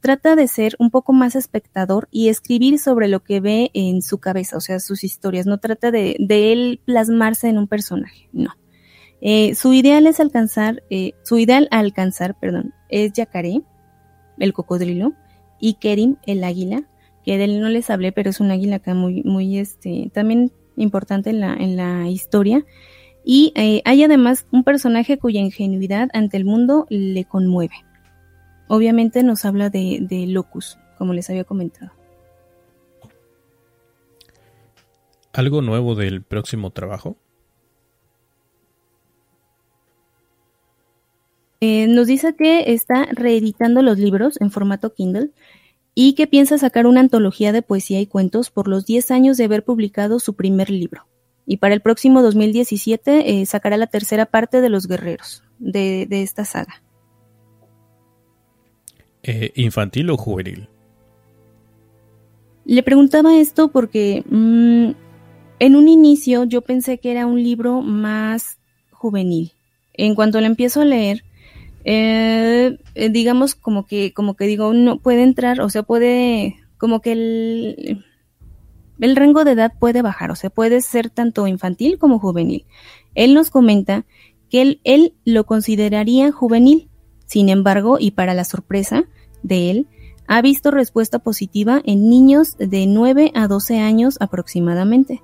trata de ser un poco más espectador y escribir sobre lo que ve en su cabeza, o sea, sus historias. No trata de, de él plasmarse en un personaje, no. Eh, su ideal es alcanzar, eh, su ideal a alcanzar, perdón, es Yacaré, el cocodrilo, y Kerim, el águila, que de él no les hablé, pero es un águila acá muy, muy, este, también importante en la, en la historia. Y eh, hay además un personaje cuya ingenuidad ante el mundo le conmueve. Obviamente nos habla de, de Locus, como les había comentado. ¿Algo nuevo del próximo trabajo? Eh, nos dice que está reeditando los libros en formato Kindle y que piensa sacar una antología de poesía y cuentos por los 10 años de haber publicado su primer libro. Y para el próximo 2017 eh, sacará la tercera parte de Los Guerreros de, esta saga. Eh, ¿Infantil o juvenil? Le preguntaba esto porque mm, en un inicio yo pensé que era un libro más juvenil. En cuanto lo empiezo a leer, eh, eh, digamos como que, como que digo, no puede entrar, o sea, puede, como que el, el rango de edad puede bajar, o sea, puede ser tanto infantil como juvenil. Él nos comenta que él, él lo consideraría juvenil, sin embargo, y para la sorpresa de él, ha visto respuesta positiva en niños de 9 a 12 años aproximadamente.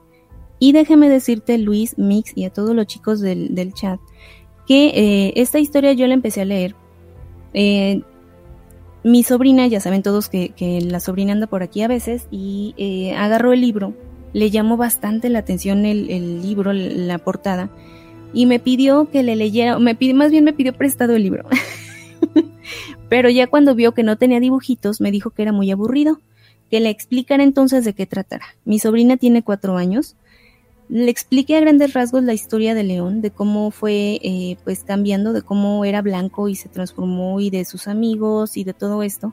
Y déjeme decirte, Luis, Mix y a todos los chicos del, del chat, que eh, esta historia yo la empecé a leer. Eh, mi sobrina, ya saben todos que, la sobrina anda por aquí a veces, y eh, agarró el libro, le llamó bastante la atención el, libro, la portada, y me pidió que le leyera, me pidió, más bien me pidió prestado el libro. Pero ya cuando vio que no tenía dibujitos, me dijo que era muy aburrido, que le explicara entonces de qué tratara. Mi sobrina tiene cuatro años, le expliqué a grandes rasgos la historia de León, de cómo fue eh, pues cambiando, de cómo era blanco y se transformó y de sus amigos y de todo esto.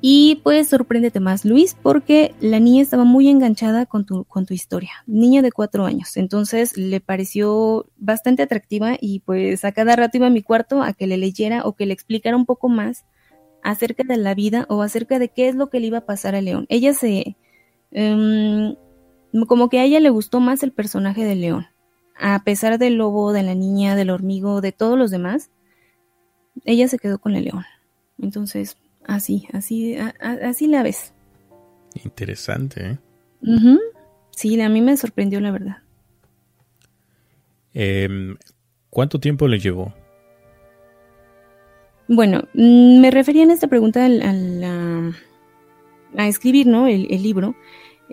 Y pues sorpréndete más, Luis, porque la niña estaba muy enganchada con tu, con tu historia, niña de cuatro años. Entonces le pareció bastante atractiva y pues a cada rato iba a mi cuarto a que le leyera o que le explicara un poco más acerca de la vida o acerca de qué es lo que le iba a pasar a León. Ella se... Em, como que a ella le gustó más el personaje de León. A pesar del lobo, de la niña, del hormigo, de todos los demás, ella se quedó con el león. Entonces, así, así, así la ves. Interesante, ¿eh? Sí, a mí me sorprendió la verdad. Em, ¿Cuánto tiempo le llevó? Bueno, mm, me refería en esta pregunta a, a escribir, ¿no? el libro.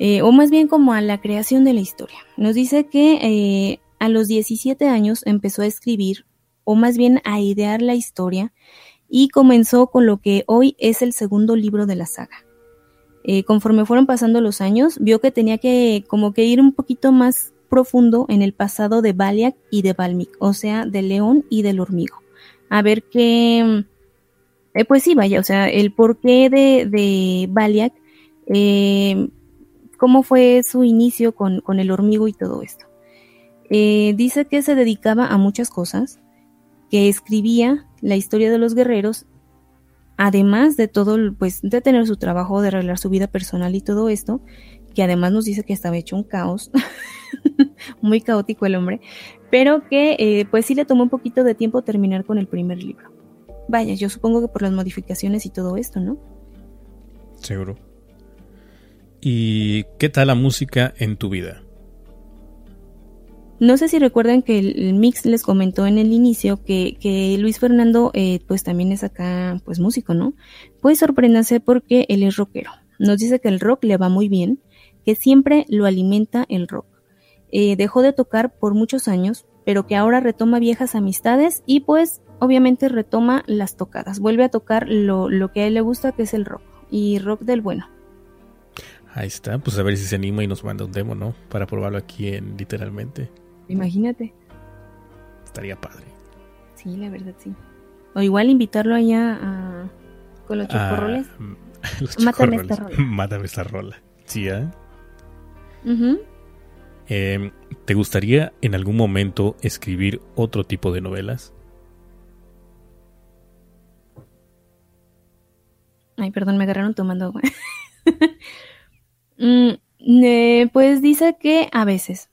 Eh, o más bien como a la creación de la historia. Nos dice que eh, a los 17 años empezó a escribir, o más bien a idear la historia, y comenzó con lo que hoy es el segundo libro de la saga. Eh, conforme fueron pasando los años, vio que tenía que como que ir un poquito más profundo en el pasado de Baliak y de Balmic, o sea, del león y del hormigo. A ver qué... pues sí, vaya, o sea, el porqué de, de Baliak cómo fue su inicio con, el hormigo y todo esto. Eh, dice que se dedicaba a muchas cosas, que escribía la historia de los guerreros, además de todo, pues de tener su trabajo, de arreglar su vida personal y todo esto, que además nos dice que estaba hecho un caos, muy caótico el hombre, pero que eh, pues sí le tomó un poquito de tiempo terminar con el primer libro. Vaya, yo supongo que por las modificaciones y todo esto, ¿no? Seguro. ¿Y qué tal la música en tu vida? No sé si recuerdan que el, mix les comentó en el inicio que, Luis Fernando eh, pues también es acá pues músico, ¿no? Pues sorpréndase porque él es rockero. Nos dice que el rock le va muy bien, que siempre lo alimenta el rock. Eh, dejó de tocar por muchos años, pero que ahora retoma viejas amistades y pues obviamente retoma las tocadas. Vuelve a tocar lo, lo que a él le gusta que es el rock y rock del bueno. Ahí está, pues a ver si se anima y nos manda un demo, ¿no? Para probarlo aquí en literalmente. Imagínate. Estaría padre. Sí, la verdad sí. O igual invitarlo allá a... con los ah, chocorroles. los Mátame esta rola. Mátame esta rola. Sí, ¿eh? eh, ¿Te gustaría en algún momento escribir otro tipo de novelas? Ay, perdón, me agarraron tomando agua. Mm, pues dice que a veces.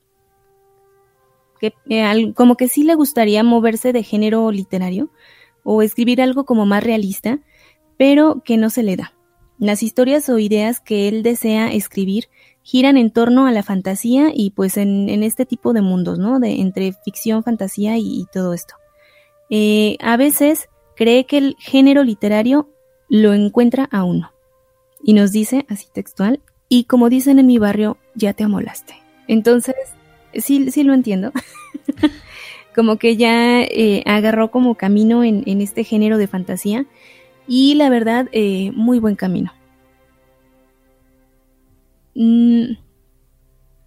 Eh, como que sí le gustaría moverse de género literario o escribir algo como más realista, pero que no se le da. Las historias o ideas que él desea escribir giran en torno a la fantasía y pues en, este tipo de mundos, ¿no? De, entre ficción, fantasía y, todo esto. Eh, a veces cree que el género literario lo encuentra a uno. Y nos dice, así textual, y como dicen en mi barrio, ya te amolaste. Entonces, sí, sí lo entiendo. como que ya eh, agarró como camino en, este género de fantasía. Y la verdad, eh, muy buen camino. Mm,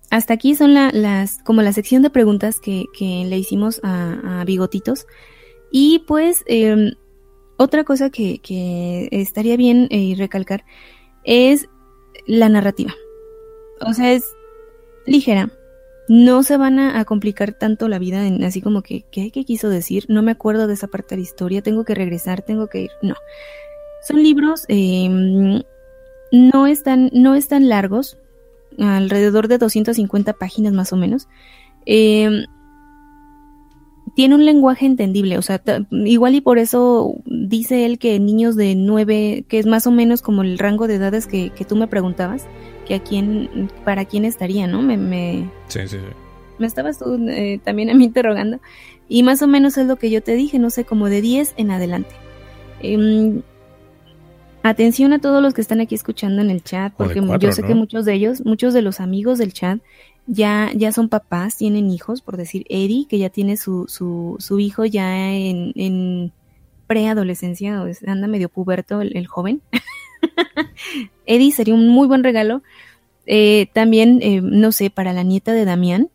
hasta aquí son las, como la sección de preguntas que, le hicimos a, Bigotitos. Y pues, em, otra cosa que, estaría bien eh, recalcar es la narrativa. O sea, es ligera. No se van a, complicar tanto la vida en así como que, ¿qué, ¿qué quiso decir? No me acuerdo de esa parte de la historia, tengo que regresar, tengo que ir. No. Son libros eh, no están, no están largos, alrededor de 250 páginas más o menos. Em, tiene un lenguaje entendible, o sea, igual y por eso dice él que niños de 9, que es más o menos como el rango de edades que, tú me preguntabas, que a quién, para quién estaría, ¿no? Me, me, sí, sí, me estabas tú eh, también a mí interrogando, y más o menos es lo que yo te dije, no sé, como de 10 en adelante. Em, Atención a todos los que están aquí escuchando en el chat, porque yo sé que muchos de ellos, muchos de los amigos del chat, ya, ya son papás, tienen hijos, por decir Eddie, que ya tiene su, su, su hijo ya en, en preadolescencia, anda medio puberto el, joven. Eddie sería un muy buen regalo. Eh, también, eh, no sé, para la nieta de Damián,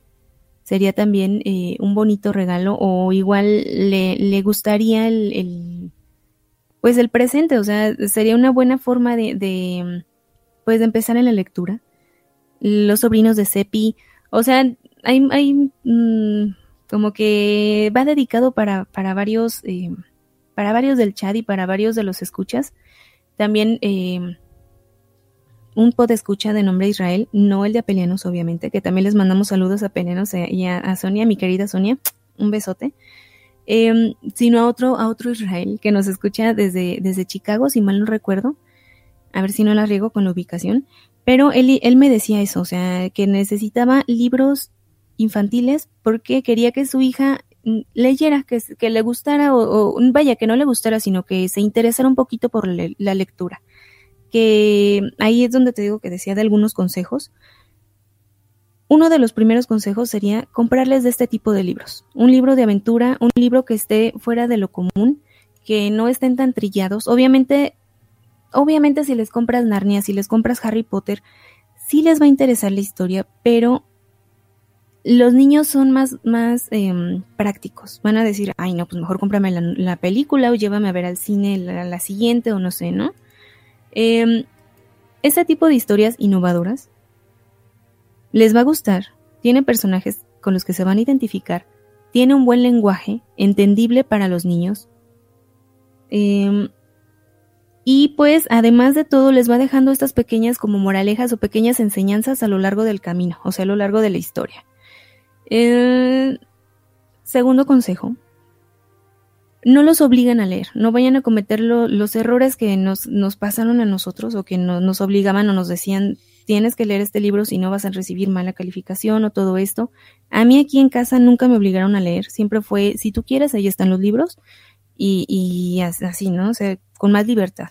sería también eh, un bonito regalo, o igual le, le gustaría el pues el presente, o sea, sería una buena forma de, de pues de empezar en la lectura. Los sobrinos de Sepi, o sea, hay, hay mm, como que va dedicado para, para varios, eh, para varios del chat y para varios de los escuchas. También eh, un pod escucha de nombre Israel, no el de Apelianos, obviamente, que también les mandamos saludos a Apelianos y a, Sonia, mi querida Sonia, un besote. Em, sino a otro, a otro Israel que nos escucha desde, desde Chicago, si mal no recuerdo. A ver si no la riego con la ubicación. Pero él, él me decía eso, o sea, que necesitaba libros infantiles porque quería que su hija mm, leyera, que, que le gustara, o, vaya, que no le gustara, sino que se interesara un poquito por la lectura. Que ahí es donde te digo que decía de algunos consejos. Uno de los primeros consejos sería comprarles de este tipo de libros. Un libro de aventura, un libro que esté fuera de lo común, que no estén tan trillados. Obviamente, obviamente si les compras Narnia, si les compras Harry Potter, sí les va a interesar la historia, pero los niños son más, más em, prácticos. Van a decir, ay no, pues mejor cómprame la, película o llévame a ver al cine la, siguiente o no sé, ¿no? Este tipo de historias innovadoras les va a gustar, tiene personajes con los que se van a identificar, tiene un buen lenguaje, entendible para los niños. Em, y pues además de todo les va dejando estas pequeñas como moralejas o pequeñas enseñanzas a lo largo del camino, o sea, a lo largo de la historia. segundo consejo, no los obligan a leer, no vayan a cometer los errores que nos, nos, pasaron a nosotros o que nos obligaban o nos decían tienes que leer este libro si no vas a recibir mala calificación o todo esto. A mí aquí en casa nunca me obligaron a leer, siempre fue, si tú quieres, ahí están los libros y, así, ¿no? O sea, con más libertad.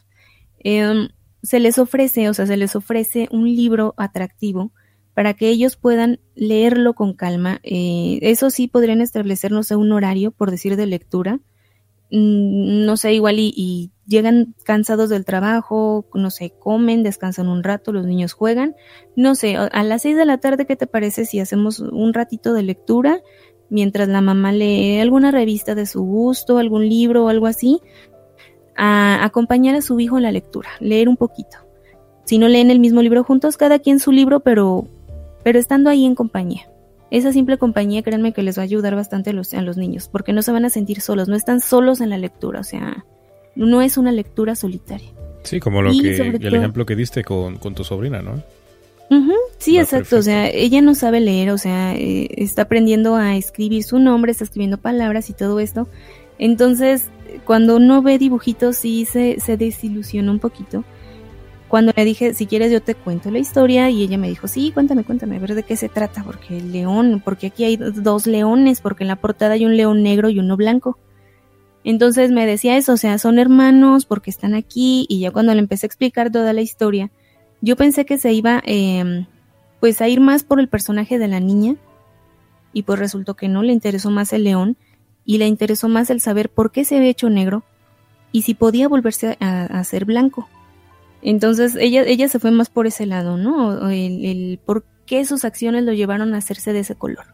Em, se les ofrece, o sea, se les ofrece un libro atractivo para que ellos puedan leerlo con calma. Eh, eso sí, podrían establecernos un horario, por decir, de lectura Mm, no sé, igual y, llegan cansados del trabajo, no sé, comen, descansan un rato, los niños juegan, no sé, a las seis de la tarde, ¿qué te parece si hacemos un ratito de lectura mientras la mamá lee alguna revista de su gusto, algún libro o algo así? A acompañar a su hijo en la lectura, leer un poquito. Si no leen el mismo libro juntos, cada quien su libro, pero, pero estando ahí en compañía esa simple compañía, créanme que les va a ayudar bastante a los, a los niños, porque no se van a sentir solos, no están solos en la lectura, o sea, no es una lectura solitaria. Sí, como lo que, el ejemplo que diste con, tu sobrina, ¿no? sí, exacto, o sea, ella no sabe leer, o sea, eh, está aprendiendo a escribir su nombre, está escribiendo palabras y todo esto. Entonces, cuando uno ve dibujitos sí se, desilusiona un poquito cuando le dije, si quieres yo te cuento la historia, y ella me dijo, sí, cuéntame, cuéntame, a ver de qué se trata, porque el león, porque aquí hay dos leones, porque en la portada hay un león negro y uno blanco. Entonces me decía eso, o sea, son hermanos porque están aquí, y ya cuando le empecé a explicar toda la historia, yo pensé que se iba eh, pues a ir más por el personaje de la niña, y pues resultó que no, le interesó más el león, y le interesó más el saber por qué se había hecho negro, y si podía volverse a, ser blanco. Entonces ella, ella se fue más por ese lado, ¿no? El, por qué sus acciones lo llevaron a hacerse de ese color.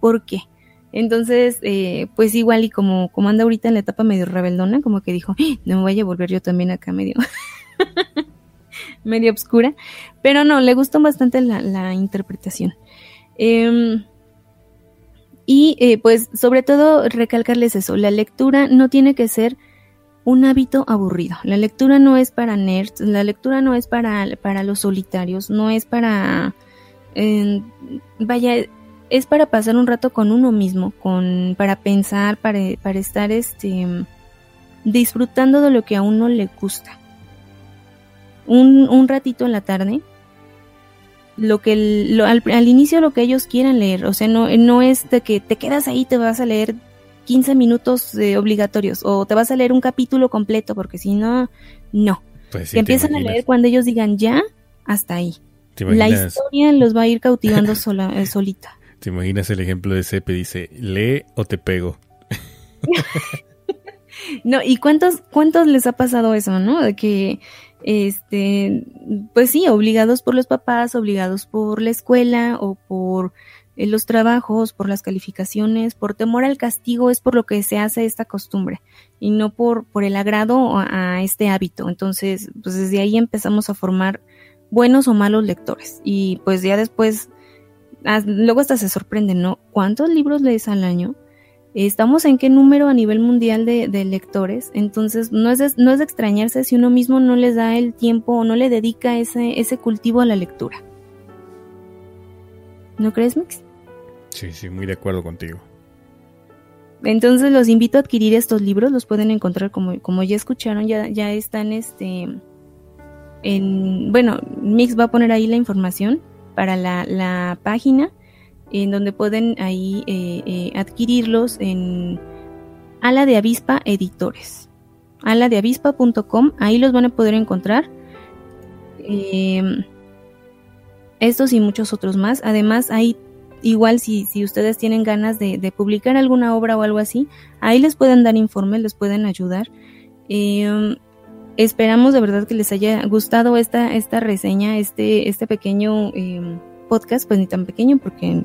¿Por qué? Entonces, eh, pues igual y como, como anda ahorita en la etapa medio rebeldona, como que dijo, ¡Ah! no me vaya a volver yo también acá medio, medio obscura. Pero no, le gustó bastante la, la interpretación. Eh, y eh, pues sobre todo recalcarles eso, la lectura no tiene que ser un hábito aburrido. La lectura no es para nerds, la lectura no es para, para los solitarios, no es para... Vaya, es para pasar un rato con uno mismo, con, para pensar, para, para estar este, disfrutando de lo que a uno le gusta. Un, un ratito en la tarde, lo que lo, al, al, inicio lo que ellos quieran leer, o sea, no, no es de que te quedas ahí, te vas a leer 15 minutos eh, obligatorios o te vas a leer un capítulo completo porque si no, no. Pues sí, empiezan a leer cuando ellos digan ya, hasta ahí. La historia los va a ir cautivando sola, eh, solita. ¿Te imaginas el ejemplo de Sepe? Dice, lee o te pego. no, ¿y cuántos, cuántos les ha pasado eso, no? De que, este, pues sí, obligados por los papás, obligados por la escuela o por en los trabajos, por las calificaciones, por temor al castigo, es por lo que se hace esta costumbre y no por, por el agrado a, a este hábito. Entonces, pues desde ahí empezamos a formar buenos o malos lectores y pues ya después, luego hasta se sorprenden, ¿no? ¿Cuántos libros lees al año? ¿Estamos en qué número a nivel mundial de, de lectores? Entonces, no es, de, no es de extrañarse si uno mismo no les da el tiempo o no le dedica ese, ese cultivo a la lectura. ¿No crees, Mix? Sí, sí, muy de acuerdo contigo. Entonces los invito a adquirir estos libros, los pueden encontrar como, como ya escucharon, ya, ya están este en bueno, Mix va a poner ahí la información para la, la página en donde pueden ahí eh, eh, adquirirlos en Ala de Avispa Editores. Aladeavispa.com, ahí los van a poder encontrar. Eh, estos y muchos otros más. Además, hay igual si, si ustedes tienen ganas de, de, publicar alguna obra o algo así, ahí les pueden dar informes, les pueden ayudar. Eh, esperamos de verdad que les haya gustado esta, esta reseña, este, este pequeño eh, podcast, pues ni tan pequeño porque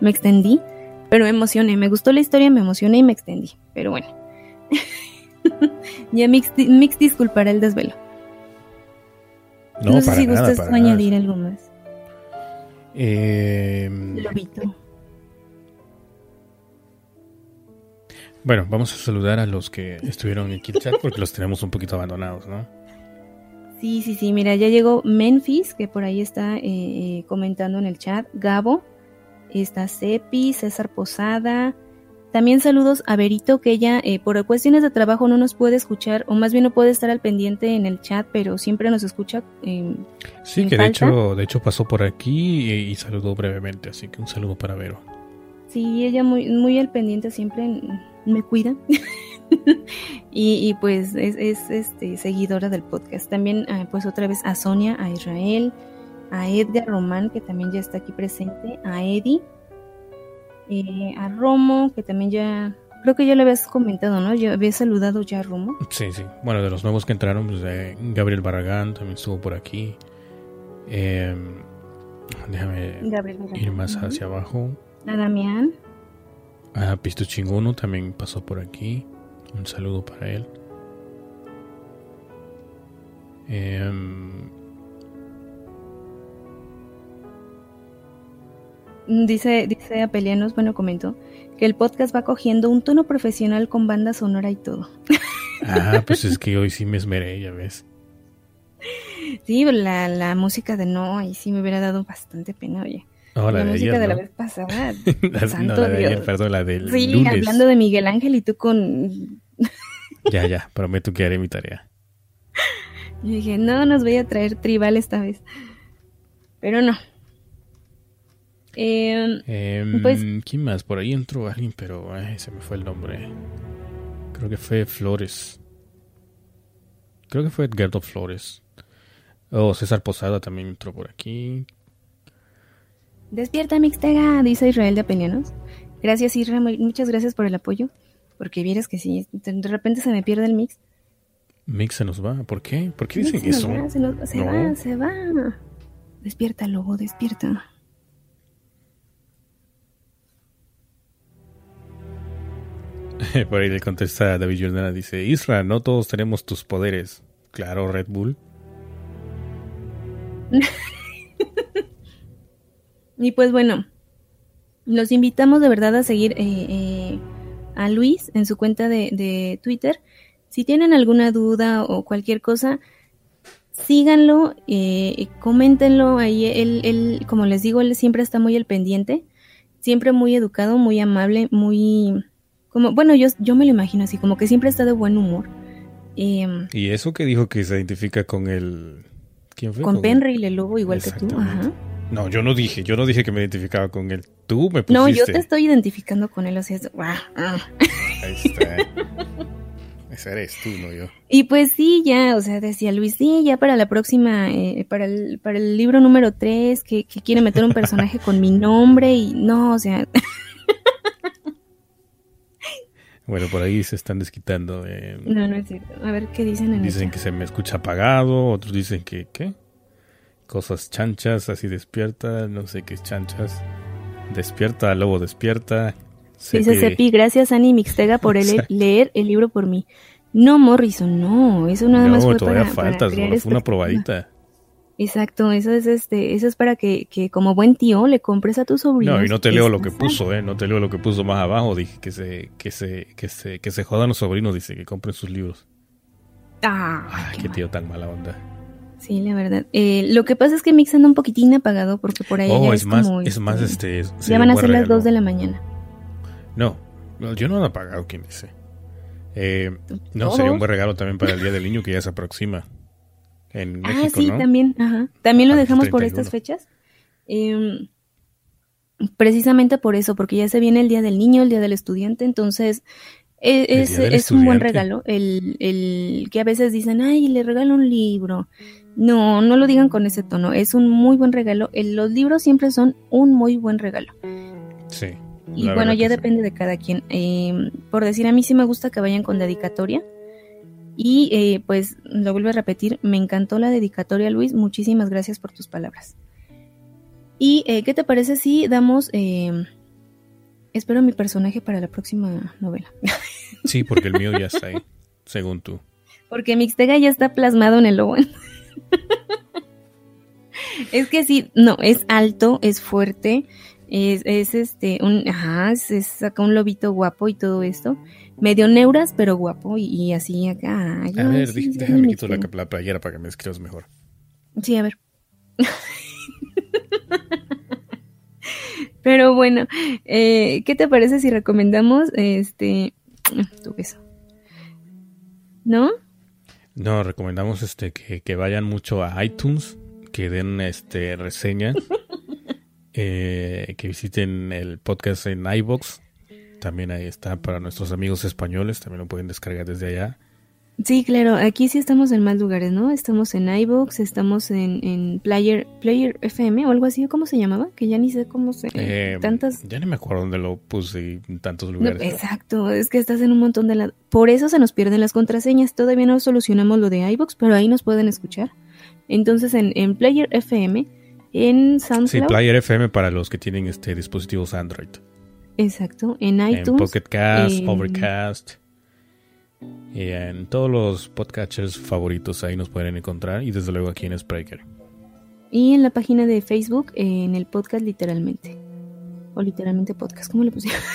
me extendí, pero me emocioné, me gustó la historia, me emocioné y me extendí, pero bueno. ya Mix, Mix disculpará el desvelo. No, no sé para si nada, gustas para añadir nada. algo más. Eh, Lobito. bueno, vamos a saludar a los que estuvieron aquí en el chat porque los tenemos un poquito abandonados, ¿no? Sí, sí, sí, mira, ya llegó Memphis, que por ahí está eh, eh, comentando en el chat, Gabo, está Cepi, César Posada, también saludos a Berito, que ella eh, por cuestiones de trabajo no nos puede escuchar, o más bien no puede estar al pendiente en el chat, pero siempre nos escucha. Eh, Sí, ¿En que de hecho, de hecho pasó por aquí y, y saludó brevemente, así que un saludo para Vero. sí, ella muy, muy al pendiente siempre me cuida. y, y, pues es, es, este, seguidora del podcast. También eh, pues otra vez a Sonia, a Israel, a Edgar Román, que también ya está aquí presente, a Eddie, eh, a Romo, que también ya, creo que ya le habías comentado, ¿no? Yo había saludado ya a Romo. Sí, sí. Bueno, de los nuevos que entraron, pues eh, Gabriel Barragán también estuvo por aquí. Eh, déjame ir más hacia abajo. A Damián. Ah, Pisto Chinguno también pasó por aquí. Un saludo para él. Em, Dice, dice Apelianos, bueno, comentó que el podcast va cogiendo un tono profesional con banda sonora y todo. ah, pues es que hoy sí me esmeré, ya ves. Sí, la, la música de no, ahí sí me hubiera dado bastante pena, oye. Oh, la la de música ayer, de la ¿no? vez pasada. La- no, santo la de ayer, Dios. perdón, la del Sí, lunes. hablando de Miguel Ángel y tú con... Ya, ya, prometo que haré mi tarea. Y dije, no, nos voy a traer tribal esta vez. Pero no. Em, em, pues, ¿Quién más? Por ahí entró alguien, pero se me fue el nombre. Creo que fue Flores. Creo que fue Edgardo Flores. Oh, César Posada también entró por aquí. Despierta, Mixtega, dice Israel de Apenianos. Gracias, Israel. Muchas gracias por el apoyo. Porque vieras que si de repente se me pierde el mix. Mix se nos va. ¿Por qué? ¿Por qué dicen eso? se, va, se va. Despierta, lobo, despierta. Por ahí le contesta David Jordana, dice, Isra, no todos tenemos tus poderes. Claro, Red Bull. y pues bueno, los invitamos de verdad a seguir eh, eh, a Luis en su cuenta de, Twitter. Si tienen alguna duda o cualquier cosa, síganlo, eh, coméntenlo. Ahí él, él, como les digo, él siempre está muy al pendiente, siempre muy educado, muy amable, muy como, bueno, yo, yo me lo imagino así, como que siempre está de buen humor. Em, y eso que dijo que se identifica con el... ¿Quién fue? Con, Penry, el lobo, igual que tú. Ajá. No, yo no dije, yo no dije que me identificaba con él. Tú me pusiste. No, yo te estoy identificando con él, o sea, es... Ahí está. Ese eres tú, no yo. Y pues sí, ya, o sea, decía Luis, sí, ya para la próxima, eh, para, el, para el libro número 3, que, que quiere meter un personaje con mi nombre y no, o sea... Bueno, por ahí se están desquitando. no, no es cierto. A ver qué dicen en Dicen que se me escucha apagado, otros dicen que, ¿qué? Cosas chanchas, así despierta, no sé qué chanchas. Despierta, lobo despierta. Dice Sepi, gracias Ani Mixtega por el, leer el libro por mí. No, Morrison, no, eso nada más fue todavía falta, fue una probadita. Exacto, eso es este, eso es para que, que, como buen tío le compres a tu sobrino. No, y no te leo lo que puso, eh, no te leo lo que puso más abajo, dije que se, que se, que se, que se jodan los sobrinos, dice que compren sus libros. Ah, qué, tío tan mala onda. Sí, la verdad. Eh, lo que pasa es que Mix anda un poquitín apagado porque por ahí oh, es, más, es más este. ya van a ser las 2 de la mañana. No, yo no ando apagado, ¿quién dice? Eh, no, sería un buen regalo también para el Día del Niño que ya se aproxima en ah, México, sí, también, ajá. También lo dejamos por estas fechas. Em, precisamente por eso, porque ya se viene el Día del Niño, el Día del Estudiante, entonces e, es, es, un buen regalo. El, el que a veces dicen, ay, le regalo un libro. No, no lo digan con ese tono, es un muy buen regalo. los libros siempre son un muy buen regalo. Sí. Y bueno, ya depende de cada quien. Em, por decir, a mí sí me gusta que vayan con dedicatoria y eh, pues lo vuelvo a repetir, me encantó la dedicatoria, Luis. Muchísimas gracias por tus palabras. ¿Y eh, qué te parece si damos... Eh, espero mi personaje para la próxima novela. Sí, porque el mío ya está ahí, según tú. Porque Mixtega ya está plasmado en el lobo. es que sí, no, es alto, es fuerte, es, es este, un, ajá, es, acá un lobito guapo y todo esto medio neuras, pero guapo y, así acá. a ver, déjame quitar la, la playera para que me escribas mejor. Sí, a ver. pero bueno, eh, ¿qué te parece si recomendamos este tu beso? ¿No? No, recomendamos este que, que vayan mucho a iTunes, que den este reseña, eh, que visiten el podcast en iBox también ahí está para nuestros amigos españoles, también lo pueden descargar desde allá. Sí, claro, aquí sí estamos en más lugares, ¿no? Estamos en iVoox, estamos en, en Player, Player FM o algo así, ¿cómo se llamaba? Que ya ni sé cómo se... Eh, tantas... Ya ni me acuerdo dónde lo puse en tantos lugares. exacto, es que estás en un montón de... La... Por eso se nos pierden las contraseñas, todavía no solucionamos lo de iVoox, pero ahí nos pueden escuchar. Entonces en, en Player FM, en SoundCloud... Sí, Player FM para los que tienen este dispositivos Android. Exacto, en iTunes. En Pocket Cast, Overcast. Y en todos los podcatchers favoritos ahí nos pueden encontrar. Y desde luego aquí en Spreaker. Y en la página de Facebook, en el podcast literalmente. O literalmente podcast, ¿cómo le pusieron?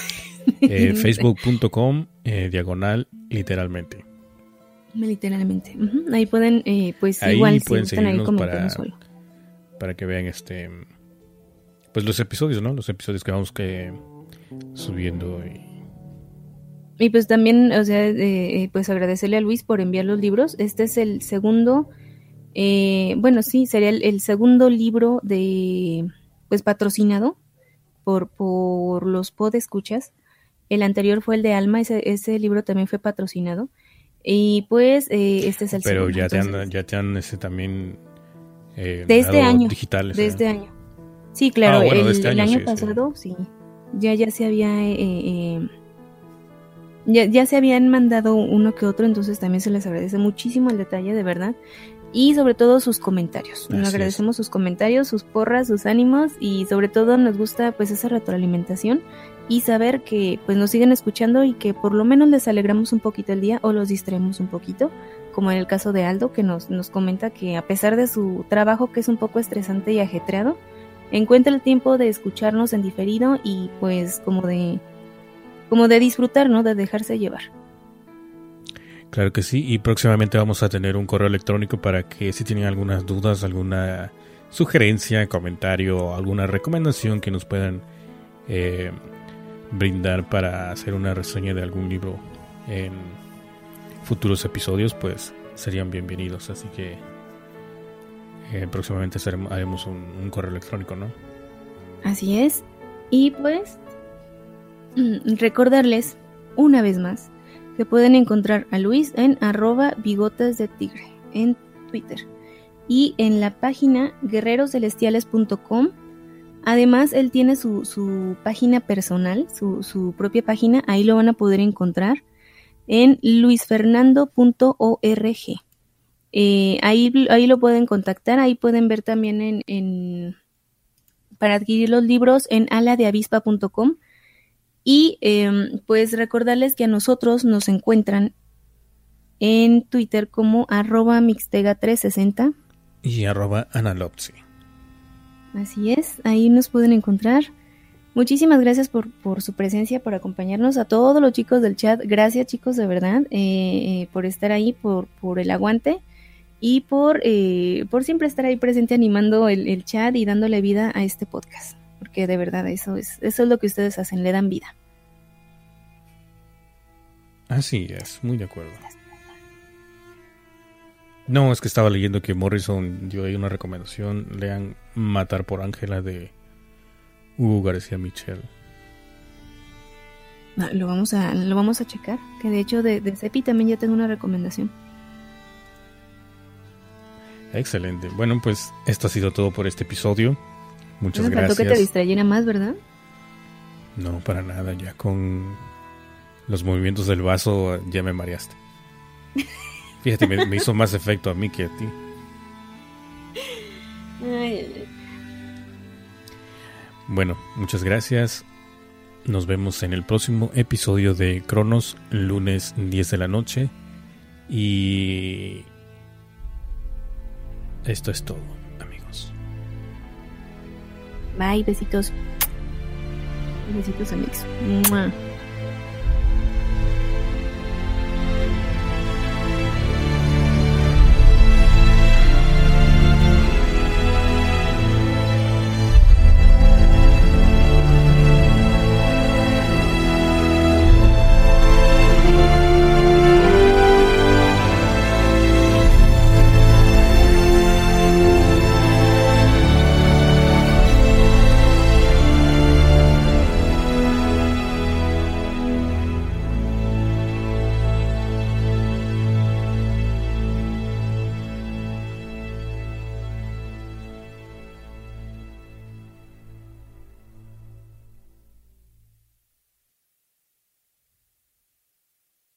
Eh, Facebook.com, eh, diagonal, literalmente. Literalmente. Ahí pueden, eh, pues igual, pueden si ahí para, para que vean este pues los episodios, ¿no? Los episodios que vamos que subiendo. Y, y pues también, o sea, eh, pues agradecerle a Luis por enviar los libros. Este es el segundo Eh, bueno, sí, sería el, segundo libro de, pues patrocinado por, por los podescuchas. El anterior fue el de Alma, ese, ese libro también fue patrocinado. Y pues eh, este es el Pero ya, te han, ya te han ese también eh, de este año. Digitales, de este año. Sí, claro, ah, el, este año, pasado sí. Ya, ya se había eh, ya, ya se habían mandado uno que otro, entonces también se les agradece muchísimo el detalle, de verdad. Y sobre todo sus comentarios. Nos agradecemos sus comentarios, sus porras, sus ánimos y sobre todo nos gusta pues esa retroalimentación y saber que pues nos siguen escuchando y que por lo menos les alegramos un poquito el día o los distraemos un poquito, como en el caso de Aldo que nos, nos comenta que a pesar de su trabajo que es un poco estresante y ajetreado, encuentra el tiempo de escucharnos en diferido y pues como de como de disfrutar, ¿no? De dejarse llevar. Claro que sí, y próximamente vamos a tener un correo electrónico para que si tienen algunas dudas, alguna sugerencia, comentario, alguna recomendación que nos puedan eh, brindar para hacer una reseña de algún libro en futuros episodios, pues serían bienvenidos. Así que eh, próximamente haremos un, un correo electrónico, ¿no? Así es. Y pues recordarles una vez más que pueden encontrar a Luis en arroba bigotas de tigre en Twitter y en la página guerreroscelestiales.com. Además, él tiene su, página personal, su, propia página, ahí lo van a poder encontrar en luisfernando.org. Eh, ahí, ahí lo pueden contactar, ahí pueden ver también en, en para adquirir los libros en aladeavispa.com y em, pues recordarles que a nosotros nos encuentran en Twitter como arroba mixtega360 y arroba analopsy. Así es, ahí nos pueden encontrar. Muchísimas gracias por, por, su presencia, por acompañarnos. A todos los chicos del chat, gracias chicos de verdad eh, eh, por estar ahí, por, por el aguante y por, eh, por siempre estar ahí presente animando el, el chat y dándole vida a este podcast porque de verdad eso es, eso es lo que ustedes hacen, le dan vida. Así es, muy de acuerdo. No, es que estaba leyendo que Morrison dio ahí una recomendación, lean Matar por Ángela de Hugo García Michel. Lo vamos a lo vamos a checar, que de hecho de, de Cepi también ya tengo una recomendación. Excelente. Bueno, pues esto ha sido todo por este episodio. Muchas no gracias. que te distrayera más, ¿verdad? No, para nada. Ya con los movimientos del vaso ya me mareaste. Fíjate, me, hizo más efecto a mí que a ti. Bueno, muchas gracias. Nos vemos en el próximo episodio de Cronos, lunes 10 de la noche. Y esto es todo. Bye, besitos. Besitos amigos.